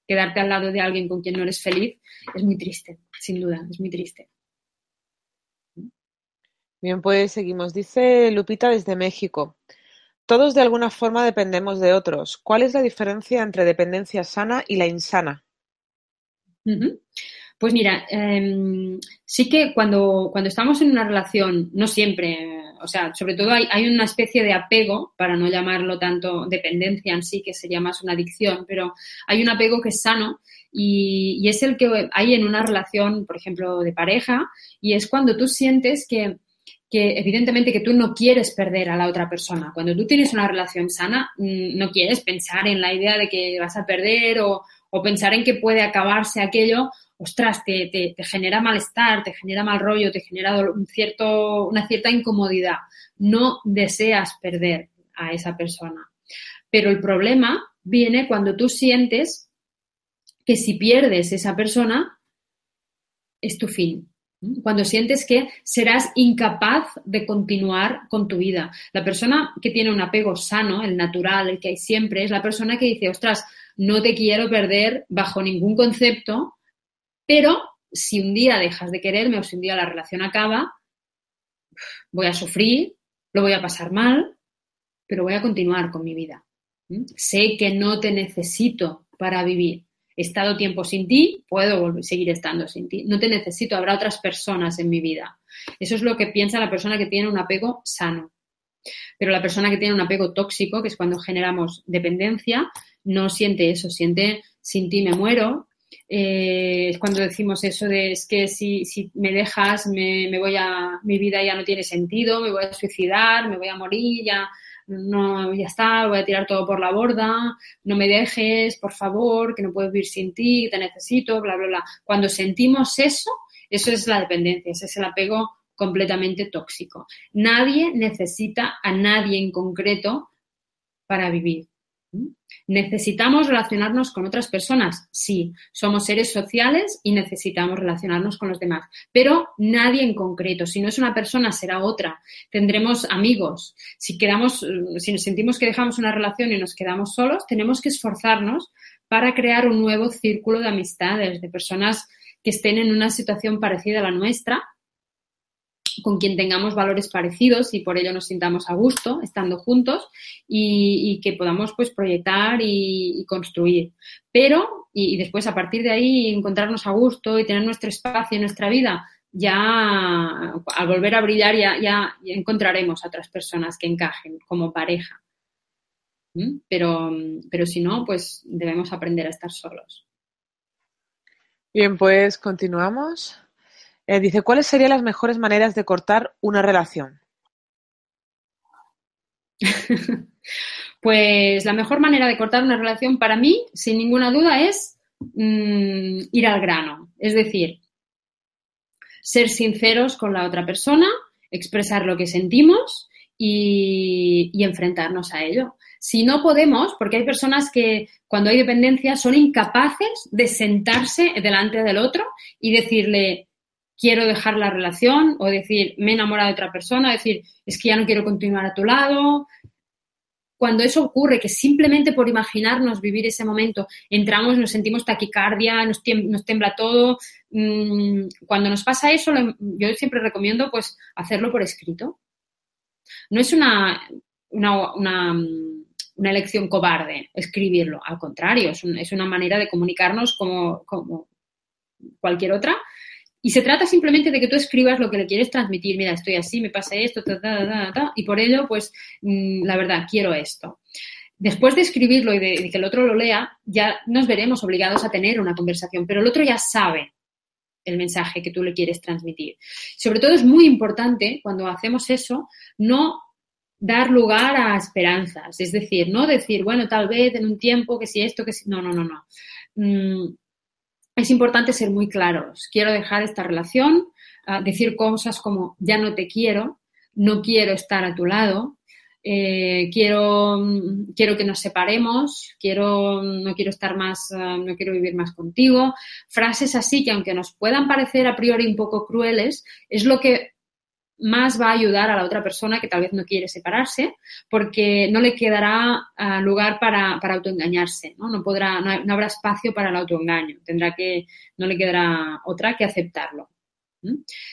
quedarte al lado de alguien con quien no eres feliz es muy triste, sin duda, es muy triste. Bien, pues seguimos. Dice Lupita desde México. Todos de alguna forma dependemos de otros. ¿Cuál es la diferencia entre dependencia sana y la insana? Pues mira, em, sí que cuando, cuando estamos en una relación, no siempre, o sea, sobre todo hay, hay, una especie de apego, para no llamarlo tanto dependencia en sí, que sería más una adicción, pero hay un apego que es sano y, y es el que hay en una relación, por ejemplo, de pareja, y es cuando tú sientes que, que evidentemente que tú no quieres perder a la otra persona. Cuando tú tienes una relación sana, mm, no quieres pensar en la idea de que vas a perder o, o pensar en que puede acabarse aquello ostras, te, te, te, genera malestar, te genera mal rollo, te genera un cierto, una cierta incomodidad. No deseas perder a esa persona. Pero el problema viene cuando tú sientes que si pierdes esa persona, es tu fin. Cuando sientes que serás incapaz de continuar con tu vida. La persona que tiene un apego sano, el natural, el que hay siempre, es la persona que dice, ostras, no te quiero perder bajo ningún concepto, pero si un día dejas de quererme o si un día la relación acaba, voy a sufrir, lo voy a pasar mal, pero voy a continuar con mi vida. Sé que no te necesito para vivir. He estado tiempo sin ti, puedo seguir estando sin ti. No te necesito, habrá otras personas en mi vida. Eso es lo que piensa la persona que tiene un apego sano. Pero la persona que tiene un apego tóxico, que es cuando generamos dependencia, no siente eso, siente sin ti me muero. Eh, es cuando decimos eso de es que si, si me dejas, me, me, voy a, mi vida ya no tiene sentido, me voy a suicidar, me voy a morir, ya no, ya está, voy a tirar todo por la borda, no me dejes, por favor, que no puedo vivir sin ti, te necesito, bla, bla, bla. Cuando sentimos eso, eso es la dependencia, ese es el apego completamente tóxico. Nadie necesita a nadie en concreto para vivir. ¿Necesitamos relacionarnos con otras personas? Sí, somos seres sociales y necesitamos relacionarnos con los demás, pero nadie en concreto. Si no es una persona, será otra. Tendremos amigos. Si quedamos, si nos sentimos que dejamos una relación y nos quedamos solos, tenemos que esforzarnos para crear un nuevo círculo de amistades, de personas que estén en una situación parecida a la nuestra con quien tengamos valores parecidos y por ello nos sintamos a gusto estando juntos y, que podamos pues proyectar y, construir. Pero, y, después a partir de ahí encontrarnos a gusto y tener nuestro espacio en nuestra vida, ya al volver a brillar ya, ya, encontraremos a otras personas que encajen como pareja. ¿Mm? Pero, pero si no, pues debemos aprender a estar solos. Bien, pues continuamos. Eh, dice, ¿cuáles serían las mejores maneras de cortar una relación? pues la mejor manera de cortar una relación para mí, sin ninguna duda, es mm, ir al grano. Es decir, ser sinceros con la otra persona, expresar lo que sentimos y, y enfrentarnos a ello. Si no podemos, porque hay personas que cuando hay dependencia son incapaces de sentarse delante del otro y decirle, quiero dejar la relación o decir, me he enamorado de otra persona, decir, es que ya no quiero continuar a tu lado. Cuando eso ocurre, que simplemente por imaginarnos vivir ese momento, entramos, nos sentimos taquicardia, nos, tembla todo. Mm, cuando nos pasa eso, yo siempre recomiendo pues hacerlo por escrito. No es una, una, una, elección cobarde escribirlo, al contrario, es, es una manera de comunicarnos como, como cualquier otra y se trata simplemente de que tú escribas lo que le quieres transmitir. Mira, estoy así, me pasa esto, y por ello, pues, mm, la verdad, quiero esto. Después de escribirlo y de, que el otro lo lea, ya nos veremos obligados a tener una conversación, pero el otro ya sabe el mensaje que tú le quieres transmitir. Sobre todo es muy importante cuando hacemos eso, no dar lugar a esperanzas, es decir, no decir, bueno, tal vez en un tiempo que si esto, que si... No, no, no, no. Mm, es importante ser muy claros. Quiero dejar esta relación, ah, decir cosas como ya no te quiero, no quiero estar a tu lado, eh, quiero, mm, quiero que nos separemos, quiero, no quiero estar más, ah, no quiero vivir más contigo. Frases así que aunque nos puedan parecer a priori un poco crueles, es lo que más va a ayudar a la otra persona que tal vez no quiere separarse, porque no le quedará ah, lugar para, para autoengañarse, ¿no? No, podrá, no, habrá espacio para el autoengaño, tendrá que, no le quedará otra que aceptarlo.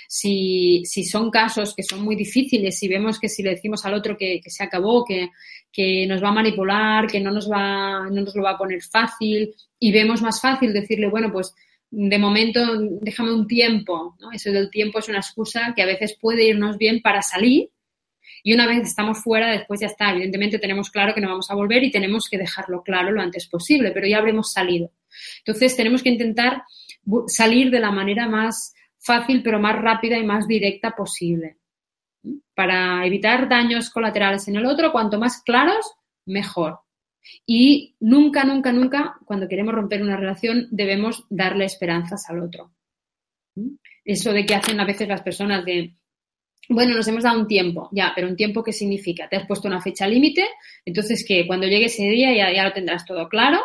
Si, si, son casos que son muy difíciles, si vemos que si le decimos al otro que, que se acabó, que, que, nos va a manipular, que no nos, va, no nos lo va a poner fácil, y vemos más fácil decirle, bueno, pues de momento déjame un tiempo, ¿no? Eso del tiempo es una excusa que a veces puede irnos bien para salir y una vez estamos fuera, después ya está. Evidentemente tenemos claro que no vamos a volver y tenemos que dejarlo claro lo antes posible, pero ya habremos salido. Entonces tenemos que intentar salir de la manera más fácil, pero más rápida y más directa posible. Para evitar daños colaterales en el otro, cuanto más claros, mejor. Y nunca, nunca, nunca, cuando queremos romper una relación, debemos darle esperanzas al otro. Eso de que hacen a veces las personas de, bueno, nos hemos dado un tiempo, ya, pero un tiempo, ¿qué significa? Te has puesto una fecha límite, entonces que cuando llegue ese día ya, ya lo tendrás todo claro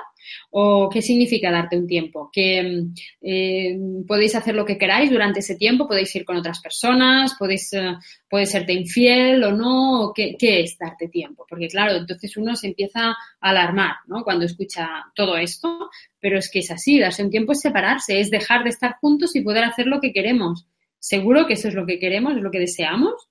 ¿O qué significa darte un tiempo? Que eh, podéis hacer lo que queráis durante ese tiempo, podéis ir con otras personas, podéis, eh, puede serte infiel o no, o qué, qué, es darte tiempo. Porque claro, entonces uno se empieza a alarmar, ¿no? Cuando escucha todo esto, pero es que es así, darse un tiempo es separarse, es dejar de estar juntos y poder hacer lo que queremos. ¿Seguro que eso es lo que queremos, es lo que deseamos?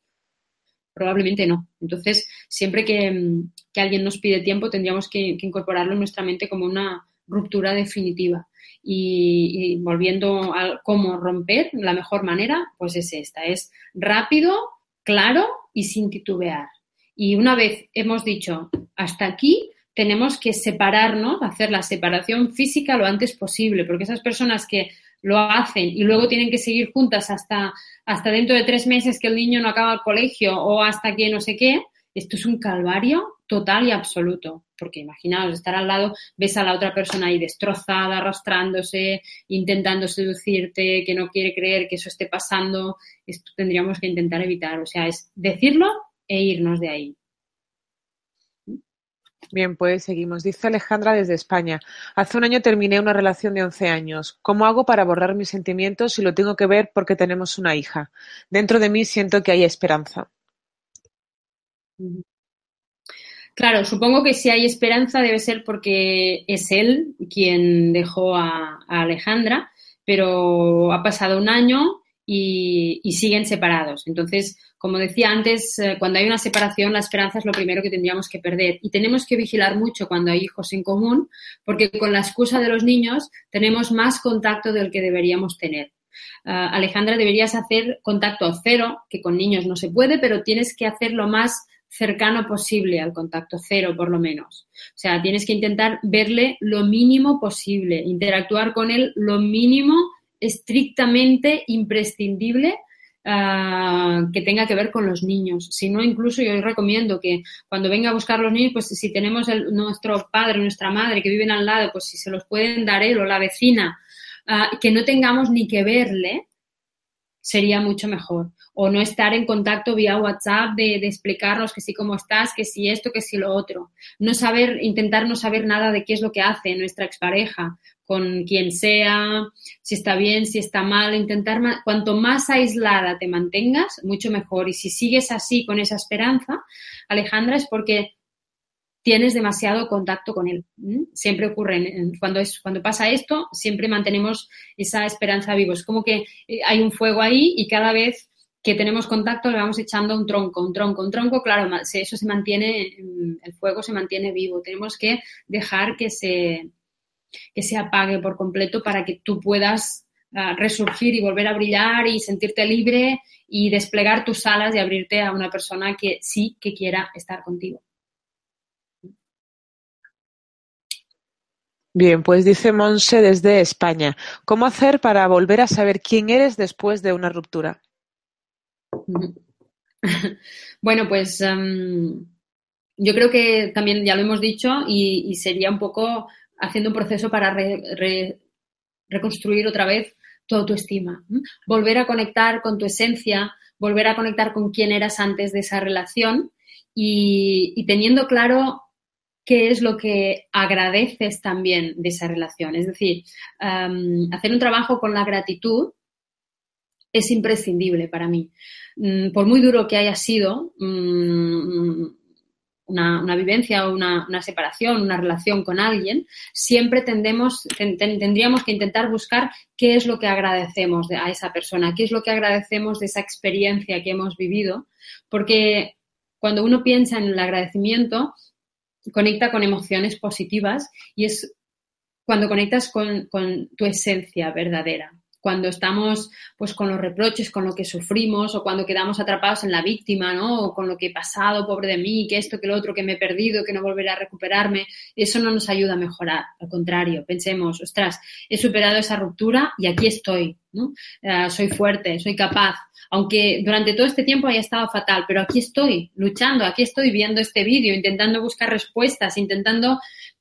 Probablemente no. Entonces, siempre que, que alguien nos pide tiempo, tendríamos que, que, incorporarlo en nuestra mente como una ruptura definitiva. Y, y, volviendo a cómo romper, la mejor manera, pues es esta, es rápido, claro y sin titubear. Y una vez hemos dicho hasta aquí, tenemos que separarnos, hacer la separación física lo antes posible, porque esas personas que lo hacen y luego tienen que seguir juntas hasta, hasta dentro de tres meses que el niño no acaba el colegio o hasta que no sé qué, esto es un calvario total y absoluto. Porque imaginaos, estar al lado, ves a la otra persona ahí destrozada, arrastrándose, intentando seducirte, que no quiere creer que eso esté pasando. Esto tendríamos que intentar evitar. O sea, es decirlo e irnos de ahí. Bien, pues seguimos. Dice Alejandra desde España. Hace un año terminé una relación de 11 años. ¿Cómo hago para borrar mis sentimientos si lo tengo que ver porque tenemos una hija? Dentro de mí siento que hay esperanza. Claro, supongo que si hay esperanza debe ser porque es él quien dejó a, a Alejandra, pero ha pasado un año y, siguen separados. Entonces, como decía antes, eh, cuando hay una separación, la esperanza es lo primero que tendríamos que perder. Y tenemos que vigilar mucho cuando hay hijos en común, porque con la excusa de los niños tenemos más contacto del que deberíamos tener. Uh, Alejandra, deberías hacer contacto cero, que con niños no se puede, pero tienes que hacer lo más cercano posible al contacto cero, por lo menos. O sea, tienes que intentar verle lo mínimo posible, interactuar con él lo mínimo estrictamente imprescindible uh, que tenga que ver con los niños. Si no, incluso yo recomiendo que cuando venga a buscar los niños, pues si tenemos nuestro padre, nuestra madre que viven al lado, pues si se los pueden dar él o la vecina, uh, que no tengamos ni que verle, sería mucho mejor. O no estar en contacto vía WhatsApp de, de, explicarnos que sí, cómo estás, que sí esto, que sí lo otro. No saber, intentar no saber nada de qué es lo que hace nuestra expareja, con quien sea, si está bien, si está mal, intentar, más, cuanto más aislada te mantengas, mucho mejor. Y si sigues así con esa esperanza, Alejandra, es porque tienes demasiado contacto con él. Siempre ocurre, cuando, es, cuando pasa esto, siempre mantenemos esa esperanza viva. Es como que eh, hay un fuego ahí y cada vez que tenemos contacto le vamos echando un tronco, un tronco, un tronco, claro, eso se mantiene, el fuego se mantiene vivo. Tenemos que dejar que se, que se apague por completo para que tú puedas uh, resurgir y volver a brillar y sentirte libre y desplegar tus alas y abrirte a una persona que sí que quiera estar contigo. Bien, pues dice Monse desde España, ¿cómo hacer para volver a saber quién eres después de una ruptura? Bueno, pues um, yo creo que también ya lo hemos dicho y, y sería un poco haciendo un proceso para re, re, reconstruir otra vez tu autoestima, volver a conectar con tu esencia, volver a conectar con quién eras antes de esa relación y, teniendo claro qué es lo que agradeces también de esa relación. Es decir, hacer un trabajo con la gratitud es imprescindible para mí. Mm, por muy duro que haya sido mm, una, vivencia o una, separación, una relación con alguien, siempre tendemos, ten, ten, tendríamos que intentar buscar qué es lo que agradecemos de, a esa persona, qué es lo que agradecemos de esa experiencia que hemos vivido, porque cuando uno piensa en el agradecimiento, conecta con emociones positivas y es cuando conectas con, con tu esencia verdadera cuando estamos pues con los reproches, con lo que sufrimos o cuando quedamos atrapados en la víctima, ¿no? O con lo que he pasado, pobre de mí, que esto, que lo otro, que me he perdido, que no volveré a recuperarme, eso no nos ayuda a mejorar. Al contrario, pensemos, ostras, he superado esa ruptura y aquí estoy, ¿no? Uh, soy fuerte, soy capaz. Aunque durante todo este tiempo haya estado fatal, pero aquí estoy luchando, aquí estoy viendo este vídeo, intentando buscar respuestas, intentando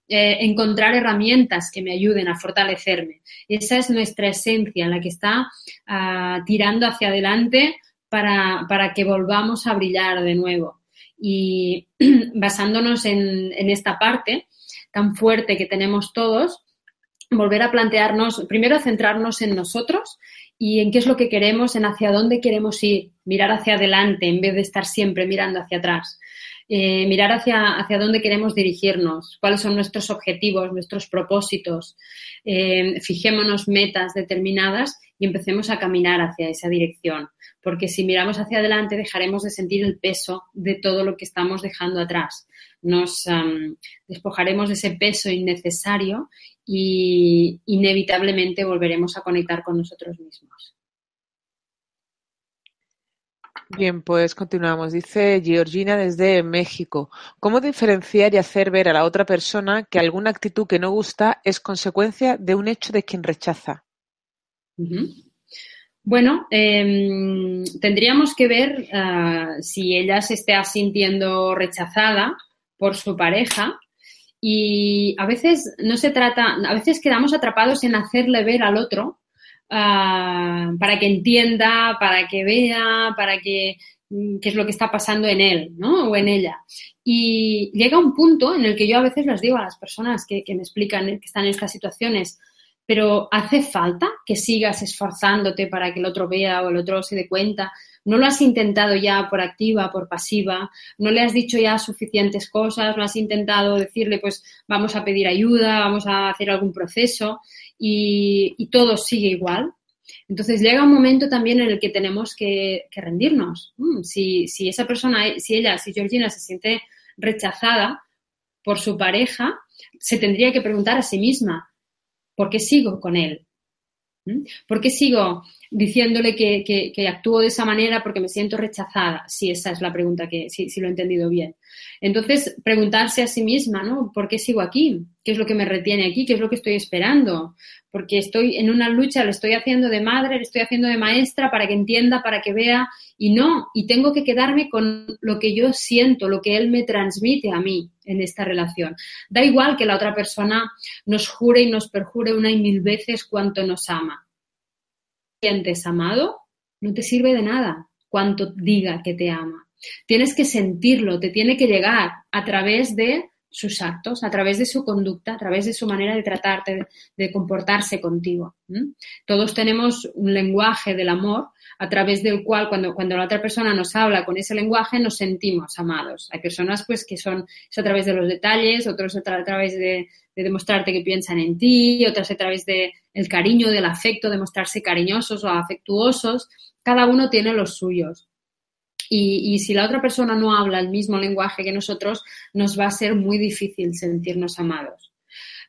eh, encontrar herramientas que me ayuden a fortalecerme. Esa es nuestra esencia, la que está uh, tirando hacia adelante para, para, que volvamos a brillar de nuevo. Y basándonos en, en esta parte, tan fuerte que tenemos todos, volver a plantearnos, primero centrarnos en nosotros y en qué es lo que queremos, en hacia dónde queremos ir, mirar hacia adelante en vez de estar siempre mirando hacia atrás. Eh, mirar hacia, hacia dónde queremos dirigirnos, cuáles son nuestros objetivos, nuestros propósitos, eh, fijémonos metas determinadas y empecemos a caminar hacia esa dirección. Porque si miramos hacia adelante dejaremos de sentir el peso de todo lo que estamos dejando atrás. Nos despojaremos de ese peso innecesario y inevitablemente volveremos a conectar con nosotros mismos. Bien, pues continuamos. Dice Georgina desde México. ¿Cómo diferenciar y hacer ver a la otra persona que alguna actitud que no gusta es consecuencia de un hecho de quien rechaza? Bueno, em, tendríamos que ver ah, si ella se está sintiendo rechazada por su pareja y a veces no se trata, a veces quedamos atrapados en hacerle ver al otro Ah, para que entienda, para que vea, para que mm, qué es lo que está pasando en él, ¿no? O en ella. Y llega un punto en el que yo a veces les digo a las personas que, que me explican que están en estas situaciones, pero hace falta que sigas esforzándote para que el otro vea o el otro se dé cuenta. No lo has intentado ya por activa, por pasiva, no le has dicho ya suficientes cosas, no has intentado decirle, pues vamos a pedir ayuda, vamos a hacer algún proceso y, todo sigue igual. Entonces llega un momento también en el que tenemos que, rendirnos. Mm, si, esa persona, si ella, si Georgina se siente rechazada por su pareja, se tendría que preguntar a sí misma, ¿por qué sigo con él? ¿Mm? ¿Por qué sigo diciéndole que, que, actúo de esa manera porque me siento rechazada? Si esa es la pregunta que, si, si, lo he entendido bien. Entonces, preguntarse a sí misma, ¿no? ¿Por qué sigo aquí? ¿Qué es lo que me retiene aquí? ¿Qué es lo que estoy esperando? Porque estoy en una lucha, le estoy haciendo de madre, le estoy haciendo de maestra para que entienda, para que vea, y no, y tengo que quedarme con lo que yo siento, lo que él me transmite a mí en esta relación. Da igual que la otra persona nos jure y nos perjure una y mil veces cuánto nos ama. ¿Sientes amado? No te sirve de nada cuanto diga que te ama. Tienes que sentirlo, te tiene que llegar a través de sus actos, a través de su conducta, a través de su manera de tratarte, de, comportarse contigo. Todos tenemos un lenguaje del amor a través del cual cuando, cuando la otra persona nos habla con ese lenguaje nos sentimos amados. Hay personas pues que son a través de los detalles, otros a, través de, demostrarte que piensan en ti, otras a través del el cariño, del afecto, de mostrarse cariñosos o afectuosos. Cada uno tiene los suyos. Y, si la otra persona no habla el mismo lenguaje que nosotros, nos va a ser muy difícil sentirnos amados.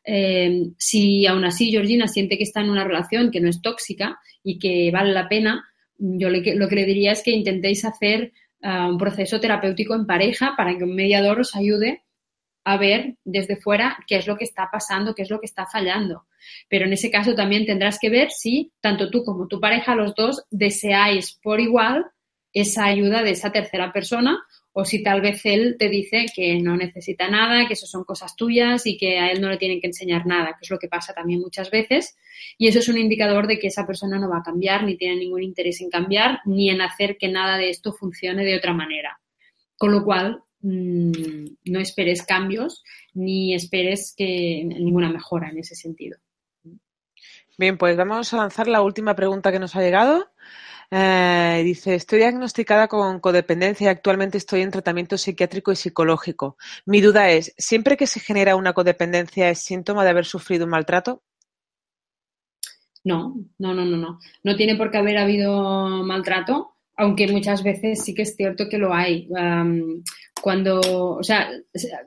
Eh, si aún así Georgina siente que está en una relación que no es tóxica y que vale la pena, yo lo que le diría es que intentéis hacer ah, un proceso terapéutico en pareja para que un mediador os ayude a ver desde fuera qué es lo que está pasando, qué es lo que está fallando. Pero en ese caso también tendrás que ver si tanto tú como tu pareja, los dos, deseáis por igual esa ayuda de esa tercera persona o si tal vez él te dice que no necesita nada, que eso son cosas tuyas y que a él no le tienen que enseñar nada, que es lo que pasa también muchas veces. Y eso es un indicador de que esa persona no va a cambiar, ni tiene ningún interés en cambiar, ni en hacer que nada de esto funcione de otra manera. Con lo cual, mm, no esperes cambios ni esperes que ninguna mejora en ese sentido. Bien, pues vamos a lanzar la última pregunta que nos ha llegado. Eh, dice, estoy diagnosticada con codependencia y actualmente estoy en tratamiento psiquiátrico y psicológico. Mi duda es, ¿siempre que se genera una codependencia es síntoma de haber sufrido un maltrato? No, no, no, no, no. No tiene por qué haber habido maltrato, aunque muchas veces sí que es cierto que lo hay cuando, o sea,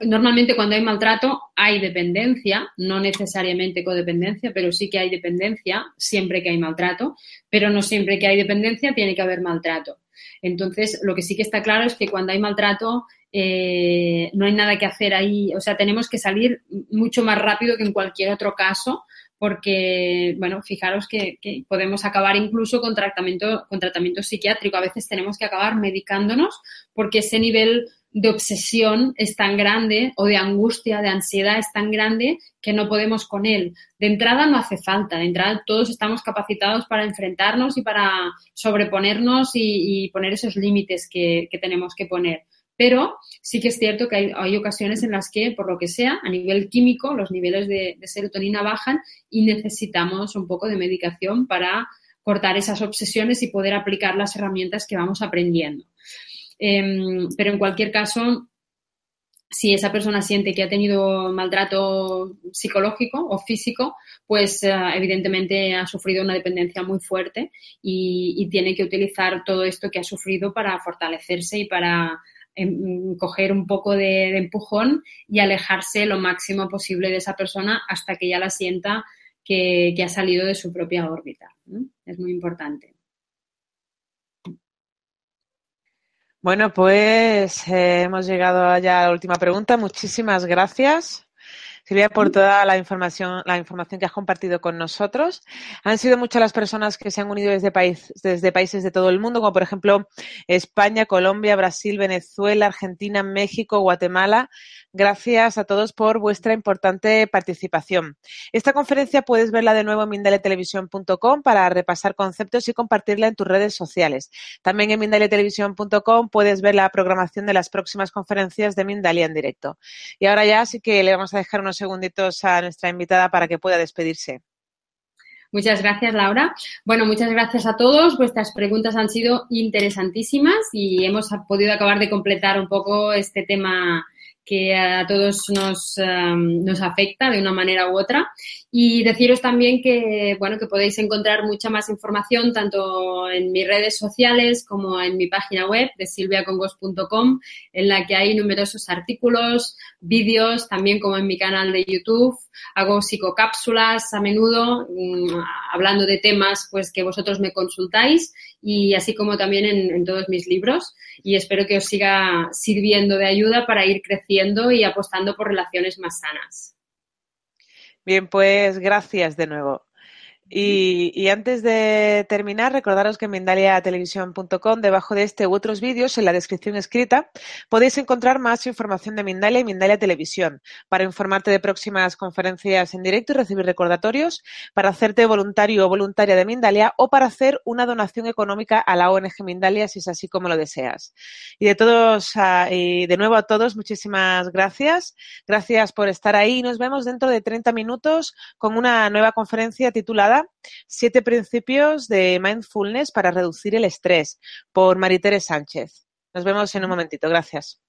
normalmente cuando hay maltrato hay dependencia, no necesariamente codependencia, pero sí que hay dependencia siempre que hay maltrato, pero no siempre que hay dependencia tiene que haber maltrato. Entonces, lo que sí que está claro es que cuando hay maltrato eh, no hay nada que hacer ahí, o sea, tenemos que salir mucho más rápido que en cualquier otro caso porque, bueno, fijaros que, podemos acabar incluso con tratamiento, con tratamiento psiquiátrico. A veces tenemos que acabar medicándonos porque ese nivel de obsesión es tan grande o de angustia, de ansiedad es tan grande que no podemos con él. De entrada no hace falta, de entrada todos estamos capacitados para enfrentarnos y para sobreponernos y, poner esos límites que, tenemos que poner. Pero sí que es cierto que hay, ocasiones en las que, por lo que sea, a nivel químico, los niveles de, serotonina bajan y necesitamos un poco de medicación para cortar esas obsesiones y poder aplicar las herramientas que vamos aprendiendo. Em, pero en cualquier caso, si esa persona siente que ha tenido maltrato psicológico o físico, pues eh, evidentemente ha sufrido una dependencia muy fuerte y, tiene que utilizar todo esto que ha sufrido para fortalecerse y para em, coger un poco de, empujón y alejarse lo máximo posible de esa persona hasta que ya la sienta que, ha salido de su propia órbita. Es muy importante. Bueno, pues eh, hemos llegado ya a la última pregunta. Muchísimas gracias. Silvia, por toda la información, la información que has compartido con nosotros. Han sido muchas las personas que se han unido desde, desde países de todo el mundo, como por ejemplo España, Colombia, Brasil, Venezuela, Argentina, México, Guatemala, Gracias a todos por vuestra importante participación. Esta conferencia puedes verla de nuevo en mindaletelevisión.com para repasar conceptos y compartirla en tus redes sociales. También en mindaletelevisión.com puedes ver la programación de las próximas conferencias de Mindalia en directo. Y ahora ya sí que le vamos a dejar unos segunditos a nuestra invitada para que pueda despedirse. Muchas gracias, Laura. Bueno, muchas gracias a todos. Vuestras preguntas han sido interesantísimas y hemos podido acabar de completar un poco este tema que a todos nos, em, nos afecta de una manera u otra. Y deciros también que, bueno, que podéis encontrar mucha más información tanto en mis redes sociales como en mi página web de silviacongos.com, en la que hay numerosos artículos, vídeos, también como en mi canal de YouTube. Hago psicocápsulas a menudo, mm, hablando de temas pues que vosotros me consultáis y así como también en, todos mis libros. Y espero que os siga sirviendo de ayuda para ir creciendo y apostando por relaciones más sanas. Bien, pues gracias de nuevo. Y, antes de terminar, recordaros que en mindaliatelevisión.com, debajo de este u otros vídeos, en la descripción escrita, podéis encontrar más información de Mindalia y Mindalia Televisión, para informarte de próximas conferencias en directo y recibir recordatorios, para hacerte voluntario o voluntaria de Mindalia o para hacer una donación económica a la ONG Mindalia, si es así como lo deseas. Y de todos, y de nuevo a todos, muchísimas gracias. Gracias por estar ahí y nos vemos dentro de 30 minutos con una nueva conferencia titulada Siete principios de mindfulness para reducir el estrés por Maritere Sánchez. Nos vemos en un momentito. Gracias.